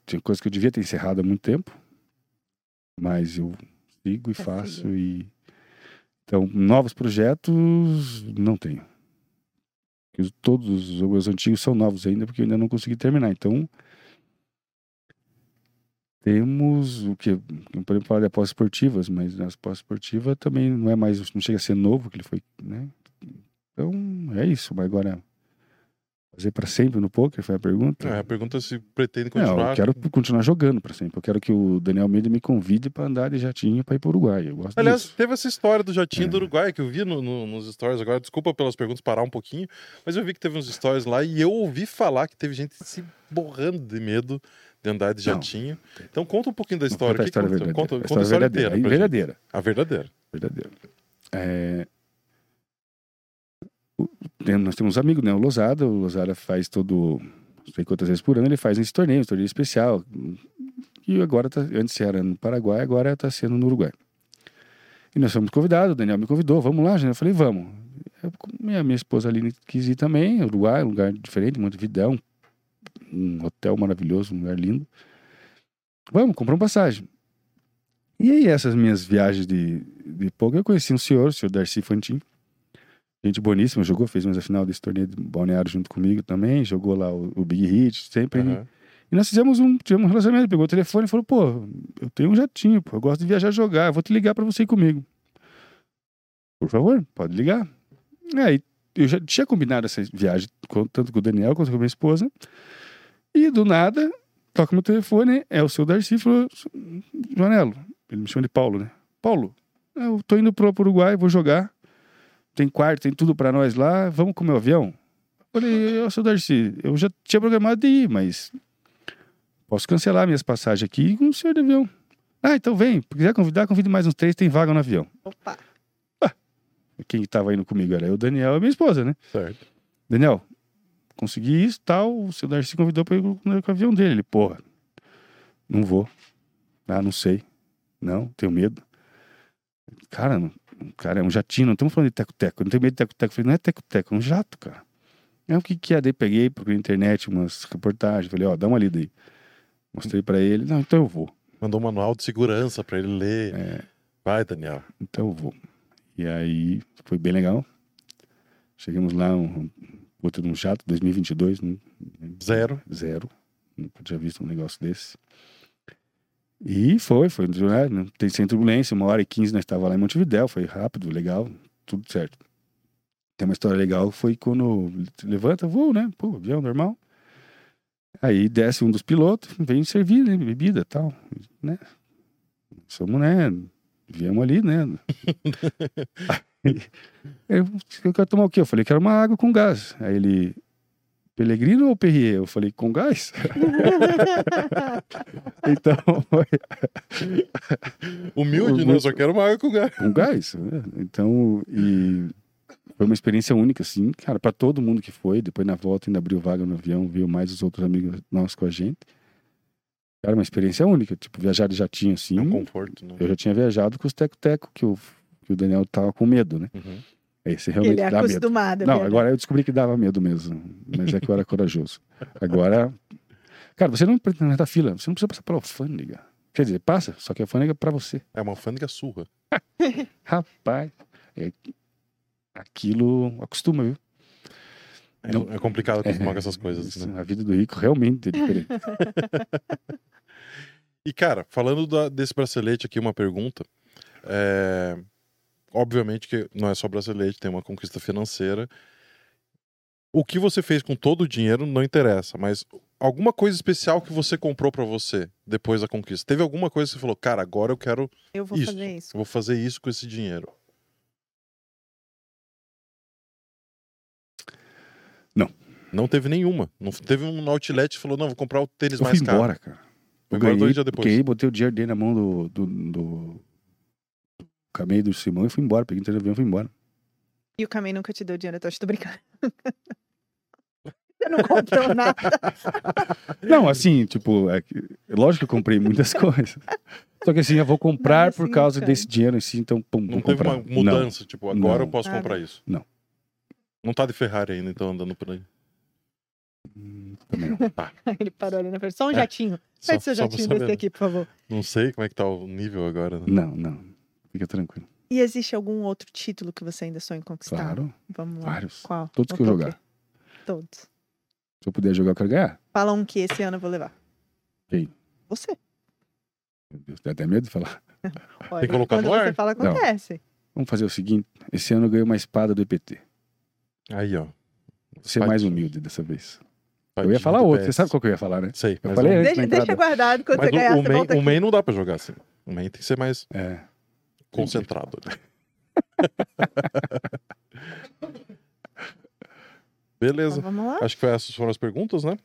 tem coisa que eu devia ter encerrado há muito tempo. Mas eu sigo e Tá faço e... Então, novos projetos, não tenho. Todos os meus antigos são novos ainda, porque eu ainda não consegui terminar. Então, temos o que não podemos falar de esportivas, mas as pós esportiva também não é mais, não chega a ser novo que ele foi, né? Então é isso. Mas agora fazer para sempre no poker foi a pergunta. É, a pergunta é se pretende Não, continuar. eu quero continuar jogando para sempre. Eu quero que o Daniel Almeida me convide para andar de jatinho para ir para o Uruguai. Eu gosto Aliás, disso. teve essa história do jatinho É. do Uruguai que eu vi no- no- nos stories agora. Desculpa pelas perguntas parar um pouquinho, mas eu vi que teve uns stories lá e eu ouvi falar que teve gente se borrando de medo andar de Não. jatinho. Então conta um pouquinho da história. contar a história conta, verdadeira. conta, A conta a história verdadeira. inteira. verdadeira. A verdadeira. verdadeiro. É, tem- nós temos um amigo, né? O Losada. O Losada faz todo. Não sei quantas vezes por ano ele faz esse torneio, um torneio especial. E agora, tá, antes era no Paraguai, agora está sendo no Uruguai. E nós fomos convidados, o Daniel me convidou, vamos lá, gente. Eu falei, vamos. Eu, minha, minha esposa ali quis ir também, Uruguai, um lugar diferente, Montevidéu, um, um hotel maravilhoso, um lugar lindo. Vamos, compramos passagem. E aí, essas minhas viagens de, de pouco, eu conheci um senhor, o senhor Darcy Fantin. Gente boníssima, jogou, fez mais a final desse torneio de balneário junto comigo também, jogou lá o, o Big Hit, sempre. Aham. E nós fizemos um, tivemos um relacionamento, pegou o telefone e falou, pô, eu tenho um jatinho, pô, eu gosto de viajar e jogar, eu vou te ligar pra você ir comigo. Por favor, pode ligar. Aí, eu já tinha combinado essa viagem, tanto com o Daniel quanto com a minha esposa, e do nada, toca meu telefone, é o seu Darcy, falou, Joanelo, ele me chama de Paulo, né? Paulo, eu tô indo pro Uruguai, vou jogar, tem quarto, tem tudo pra nós lá, vamos com o meu avião? Eu Falei, ô seu Darcy, eu já tinha programado de ir, mas Posso cancelar minhas passagens aqui com o senhor de avião. Ah, então vem. Se quiser convidar, convide mais uns três, tem vaga no avião. Opa. Quem estava indo comigo era eu, o Daniel e minha esposa, né? Certo. Daniel, consegui isso tal. O seu Darcy convidou para ir com o avião dele. Ele, porra, não vou. Ah, não sei. Não, tenho medo. Cara, não, cara, é um jatinho, não estamos falando de teco-teco. Não tenho medo de teco-teco. Falei, não é teco-teco, é um jato, cara. É o que que é? Daí peguei, procurei na internet umas reportagens. Falei, ó, dá uma lida aí. Mostrei para ele. Não, então eu vou. Mandou um manual de segurança pra ele ler. É. Vai, Daniel. Então eu vou. E aí foi bem legal. Chegamos lá, um, outro num jato, 2022, né? Zero. zero. Nunca tinha visto um negócio desse. E foi, foi. né, tem sem turbulência, uma hora e quinze nós estávamos lá em Montevidéu, foi rápido, legal, tudo certo. Tem uma história legal, foi quando levanta, voo, né? Pô, avião normal. Aí desce um dos pilotos, vem servir, né? Bebida tal, né? Somos, né? Viemos ali, né? [LAUGHS] Aí, eu, eu quero tomar o quê? Eu falei, quero uma água com gás. Aí ele, Pelegrino ou Perrier? Eu falei, com gás? [LAUGHS] então, foi Humilde, né? Eu só quero uma água com gás. com gás. né? Então, e foi uma experiência única, assim, cara, para todo mundo que foi. Depois, na volta, ainda abriu vaga no avião, viu mais os outros amigos nossos com a gente. Cara, uma experiência única. Tipo, viajar de jatinho, assim. É um conforto, né? Eu já tinha viajado com os teco-teco, que o, que o Daniel tava com medo, né? Uhum. Esse realmente Ele é dá medo. acostumado. a Não, viajar. agora eu descobri que dava medo mesmo. Mas é que eu era [LAUGHS] corajoso. Agora. Cara, você não precisa da fila, você não precisa passar pela alfândega. Quer dizer, passa, só que a alfândega é pra você. É uma alfândega surra. [LAUGHS] Rapaz, é- aquilo acostuma, viu? É, é complicado acostumar com essas coisas, Isso, né? A vida do rico realmente é diferente. [LAUGHS] E, cara, falando da- desse bracelete aqui, uma pergunta. É, Obviamente que não é só bracelete, tem uma conquista financeira. O que você fez com todo o dinheiro não interessa, mas alguma coisa especial que você comprou pra você depois da conquista? Teve alguma coisa que você falou, cara, agora eu quero, Eu vou Isso. fazer isso. eu vou fazer isso com esse dinheiro? Não. Não teve nenhuma. Não teve um outlet que falou, não, vou comprar o tênis Eu mais fui caro. embora, cara. Eu embora ganhei, dois dias depois. ganhei, botei o dinheiro dele na mão do, do, do, do cameio do Simão e fui embora. Peguei o avião e fui embora. E o Camei nunca te deu dinheiro, então eu tô brincando. [LAUGHS] Você não comprou nada. [LAUGHS] Não, assim, tipo, é que- lógico que eu comprei muitas [LAUGHS] coisas. Só que assim, eu vou comprar por assim, causa cara. desse dinheiro si, então, pum, Não vou teve comprar. uma mudança, tipo, agora eu Não. posso Nada. comprar isso. Não. Não tá de Ferrari ainda, então, andando por aí. Não, também não. [LAUGHS] Ele parou ali na frente. Só um É. jatinho. Pede seu jatinho desse né? aqui, por favor. Não sei como é que tá o nível agora. né? Não, não. Fica tranquilo. E existe algum outro título que você ainda sonha em conquistar? Claro, Vamos lá. vários. Qual? Todos que eu jogar. Todos. Se eu puder jogar, eu quero ganhar. Fala um que esse ano eu vou levar. Quem? Você. Meu Deus, dá até medo de falar. [LAUGHS] Olha, que colocar quando no você ar? fala, Não. acontece. Vamos fazer o seguinte: esse ano eu ganhei uma espada do EPT. Aí, ó. Vou ser mais Espadinha. humilde dessa vez. Eu ia falar outro. Você sabe qual que eu ia falar, né? Sei. Eu falei antes. Deixa, deixa guardado quando Mas você ganhar, o, o, você main, volta o main não dá pra jogar assim. O main tem que ser mais É. concentrado. né? [LAUGHS] Beleza. Então, vamos lá? Acho que foi essas foram as perguntas, né?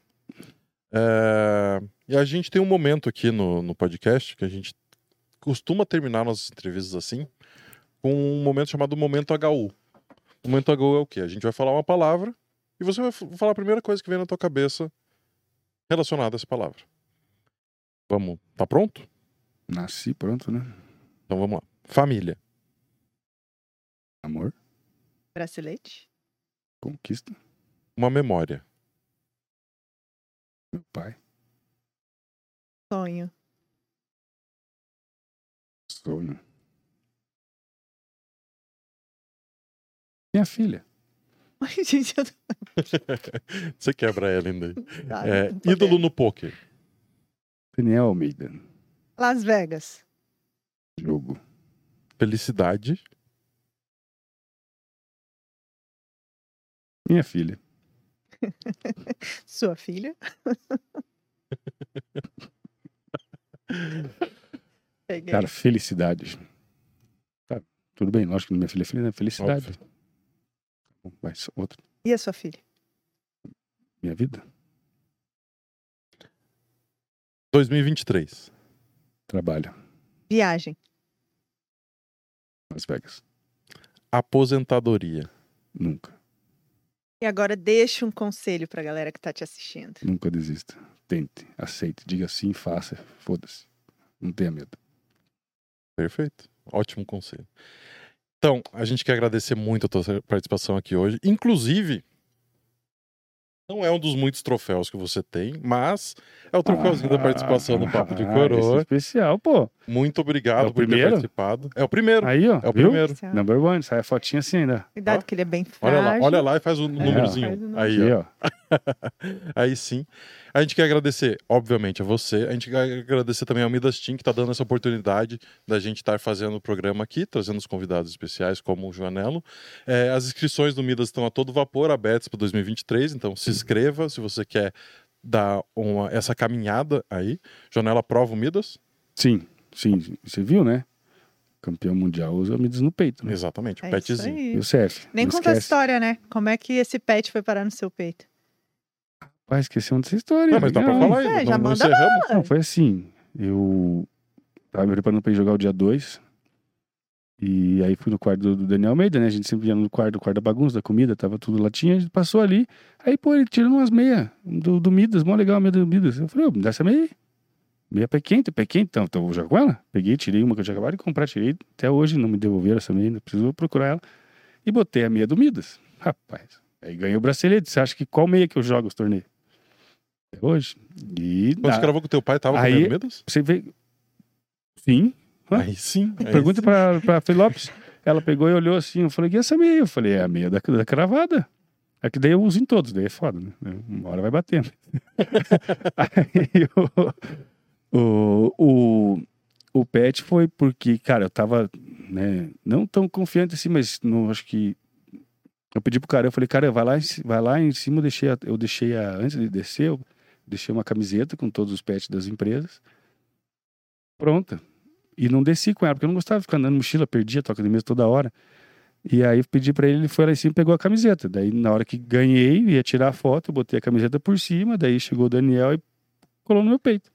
É, E a gente tem um momento aqui no, no podcast que a gente costuma terminar nossas entrevistas assim, com um momento chamado Momento HU. O Momento HU é o quê? A gente vai falar uma palavra e você vai falar a primeira coisa que vem na tua cabeça relacionada a essa palavra. Vamos, tá pronto? Nasci, pronto, né? Então vamos lá. Família. Amor, Bracelete. conquista, Uma memória. meu pai, Sonho. sonho. Minha filha, Ai, gente, eu [LAUGHS] Você quebra ela ainda Ah, É, ídolo no poker. Daniel Almeida, Las Vegas. jogo. Felicidade. Minha filha, [LAUGHS] Sua filha. Cara, felicidade. Tá, tudo bem, lógico que minha filha é feliz, né? Felicidade. Óbvio. Mas outra, E a sua filha? minha vida, 2023. trabalho, Viagem. Las Vegas, Aposentadoria. nunca, E agora deixa um conselho pra galera que tá te assistindo. nunca desista. Tente, aceite, diga sim, faça, foda-se. Não tenha medo. Perfeito. Ótimo conselho. Então, a gente quer agradecer muito a tua participação aqui hoje. Inclusive, não é um dos muitos troféus que você tem, mas é o troféuzinho da participação no Papo de Ah, esse é Coroa. especial, pô. Muito obrigado É por ter primeiro? participado. É o primeiro. Aí, ó. É o viu? primeiro. Number one, sai a fotinha assim ainda. Cuidado Ó, que ele é bem frágil. Olha lá, olha lá e faz o ó. númerozinho. Faz o número. Aí, ó. [LAUGHS] Aí sim. A gente quer agradecer, obviamente, a você. A gente quer agradecer também ao Midas Team, que está dando essa oportunidade da gente estar fazendo o programa aqui, trazendo os convidados especiais, como o Joanelo. É, as inscrições do Midas estão a todo vapor, abertas para 2023, então se inscreva se você quer dar uma, essa caminhada aí. Joanelo aprova o Midas? Sim, sim. Você viu, né? Campeão mundial usa medidas no peito. Né? Exatamente, o É petzinho. aí. E o CF. Nem não conta a esquece. história, né? Como é que esse pet foi parar no seu peito? Pai, esqueci onde essa história. Não, mas dá pra falar É, ainda. já não, não manda. Não, foi assim. Eu tava me preparando pra ir jogar o dia 2. E aí fui no quarto do, do Daniel Almeida, né? A gente sempre ia no quarto, do quarto da bagunça, da comida, tava tudo latinha, a gente passou ali. Aí, pô, ele tirando umas meias do, do Midas, mó legal a meia do Midas. Eu falei, ô, me dá essa meia aí. Meia pé quente, pé quente, então, então eu vou jogar com ela. Peguei, tirei uma que eu tinha acabado de comprar, tirei. Até hoje não me devolveram essa meia, ainda preciso procurar ela. E botei a meia do Midas. Rapaz, aí ganhei o bracelete. Você acha que qual meia que eu jogo os torneios? Até hoje. E Quando você na- gravou com teu pai, tava Aí- comendo Midas? você vê. Sim. Aí sim. aí Pergunta pra Fê Lopes. Ela pegou e olhou assim. Eu falei, e essa meia? Eu falei, é a meia da, da cravada. É que daí eu uso em todos, daí é foda, né? Uma hora vai batendo. [LAUGHS] Aí o, o, o, o pet foi porque, cara, eu tava, né, não tão confiante assim, mas não, acho que. Eu pedi pro cara, eu falei, cara, vai lá, vai lá em cima, eu deixei, a, eu deixei a, antes de descer, eu deixei uma camiseta com todos os pets das empresas. Pronta. E não desci com ela, porque eu não gostava de ficar andando mochila, perdia, toca de mesa toda hora. E aí eu pedi pra ele, ele foi lá em cima e pegou a camiseta. Daí na hora que ganhei, ia tirar a foto, eu botei a camiseta por cima, daí chegou o Daniel e colou no meu peito.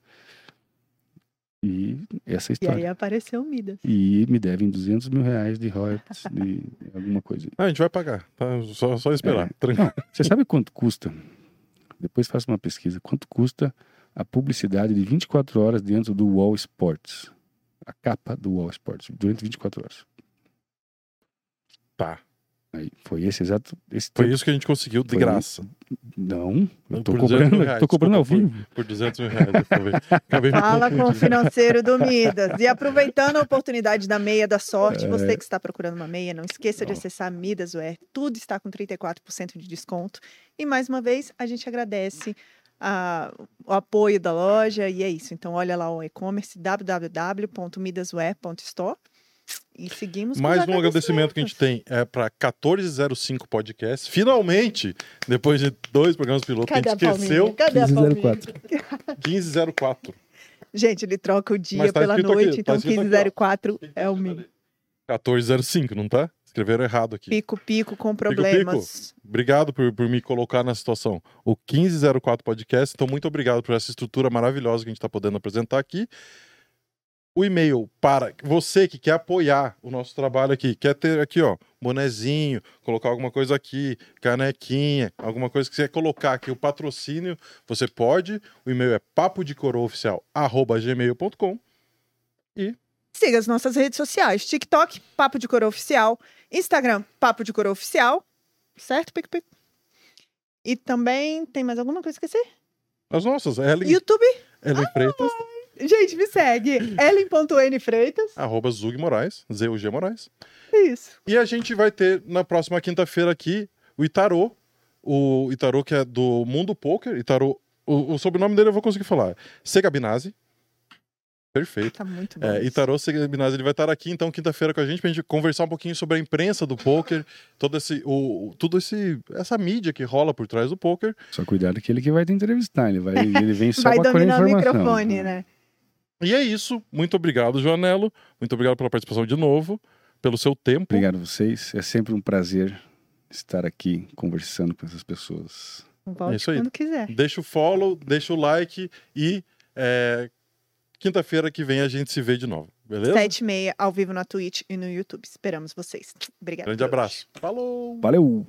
E essa é a E história. aí apareceu o Midas. E me devem 200 mil reais de royalties de [LAUGHS] alguma coisa. Ah, a gente vai pagar. Tá? Só, só esperar. É. Tranquilo. Não, você sabe quanto custa? Depois faça uma pesquisa. Quanto custa a publicidade de 24 horas dentro do Wall Sports? A capa do Wall Sports, durante 24 horas. Tá. Aí, foi esse exato. Esse Foi tempo. isso que a gente conseguiu de Foi graça. Não, eu tô Por 200 cobrando, reais, tô cobrando ao vivo. Por 200 mil reais. Acabei, acabei me Fala com o financeiro do Midas. E aproveitando a oportunidade da meia da sorte, É. você que está procurando uma meia, não esqueça de Ó. acessar Midaswear. Tudo está com 34% de desconto. E mais uma vez, a gente agradece a- o apoio da loja. E é isso. Então, olha lá o e-commerce www.midaswear.store. E seguimos com os Mais um agradecimento que a gente tem é para 1405 Podcast. Finalmente, depois de dois programas pilotos, Cadê a a gente esqueceu. palminha? Cadê a palminha? 1504. 1504. Gente, ele troca o dia tá pela aqui, noite, tá então escrito aqui, ó. 1504 é o mínimo. 1405, não tá? Escreveram errado aqui. Pico-pico com pico. problemas. Obrigado por, por me colocar na situação. O 1504 Podcast. Então, muito obrigado por essa estrutura maravilhosa que a gente está podendo apresentar aqui. O e-mail para você que quer apoiar o nosso trabalho aqui, quer ter aqui, ó, bonezinho, colocar alguma coisa aqui, canequinha, alguma coisa que você quer colocar aqui, o patrocínio, você pode. O e-mail é papodecoroaoficial@gmail.com. Siga as nossas redes sociais: TikTok, Papo de Coroa Oficial, Instagram, Papo de Coroa Oficial. Certo, Pico Pico? E também, tem mais alguma coisa que esqueci? As nossas, Ellen, YouTube? Ellen Freitas, Gente, me segue. Ellen.n Freitas. arroba Zug Moraes, Z-U-G Moraes. É isso. E a gente vai ter na próxima quinta-feira aqui o Itarô, o Itarô que é do Mundo Poker. Itarô, o, o sobrenome dele eu vou conseguir falar. Segabinazzi. Perfeito. Tá muito bom. É, isso. Itarô Segabinazzi, ele vai estar aqui então quinta-feira com a gente pra gente conversar um pouquinho sobre a imprensa do poker, todo esse, o, tudo esse, essa mídia que rola por trás do poker. Só cuidado que ele que vai te entrevistar. Ele, vai, ele vem só [LAUGHS] Vai dominar o microfone, né? E é isso. Muito obrigado, Joanelo. Muito obrigado pela participação de novo, pelo seu tempo. Obrigado a vocês. É sempre um prazer estar aqui conversando com essas pessoas. Volte É isso aí. quando quiser. Deixa o follow, deixa o like e é, quinta-feira que vem a gente se vê de novo. Beleza? Sete e meia, ao vivo na Twitch e no YouTube. Esperamos vocês. Obrigada. Grande por hoje. abraço. Falou! Valeu!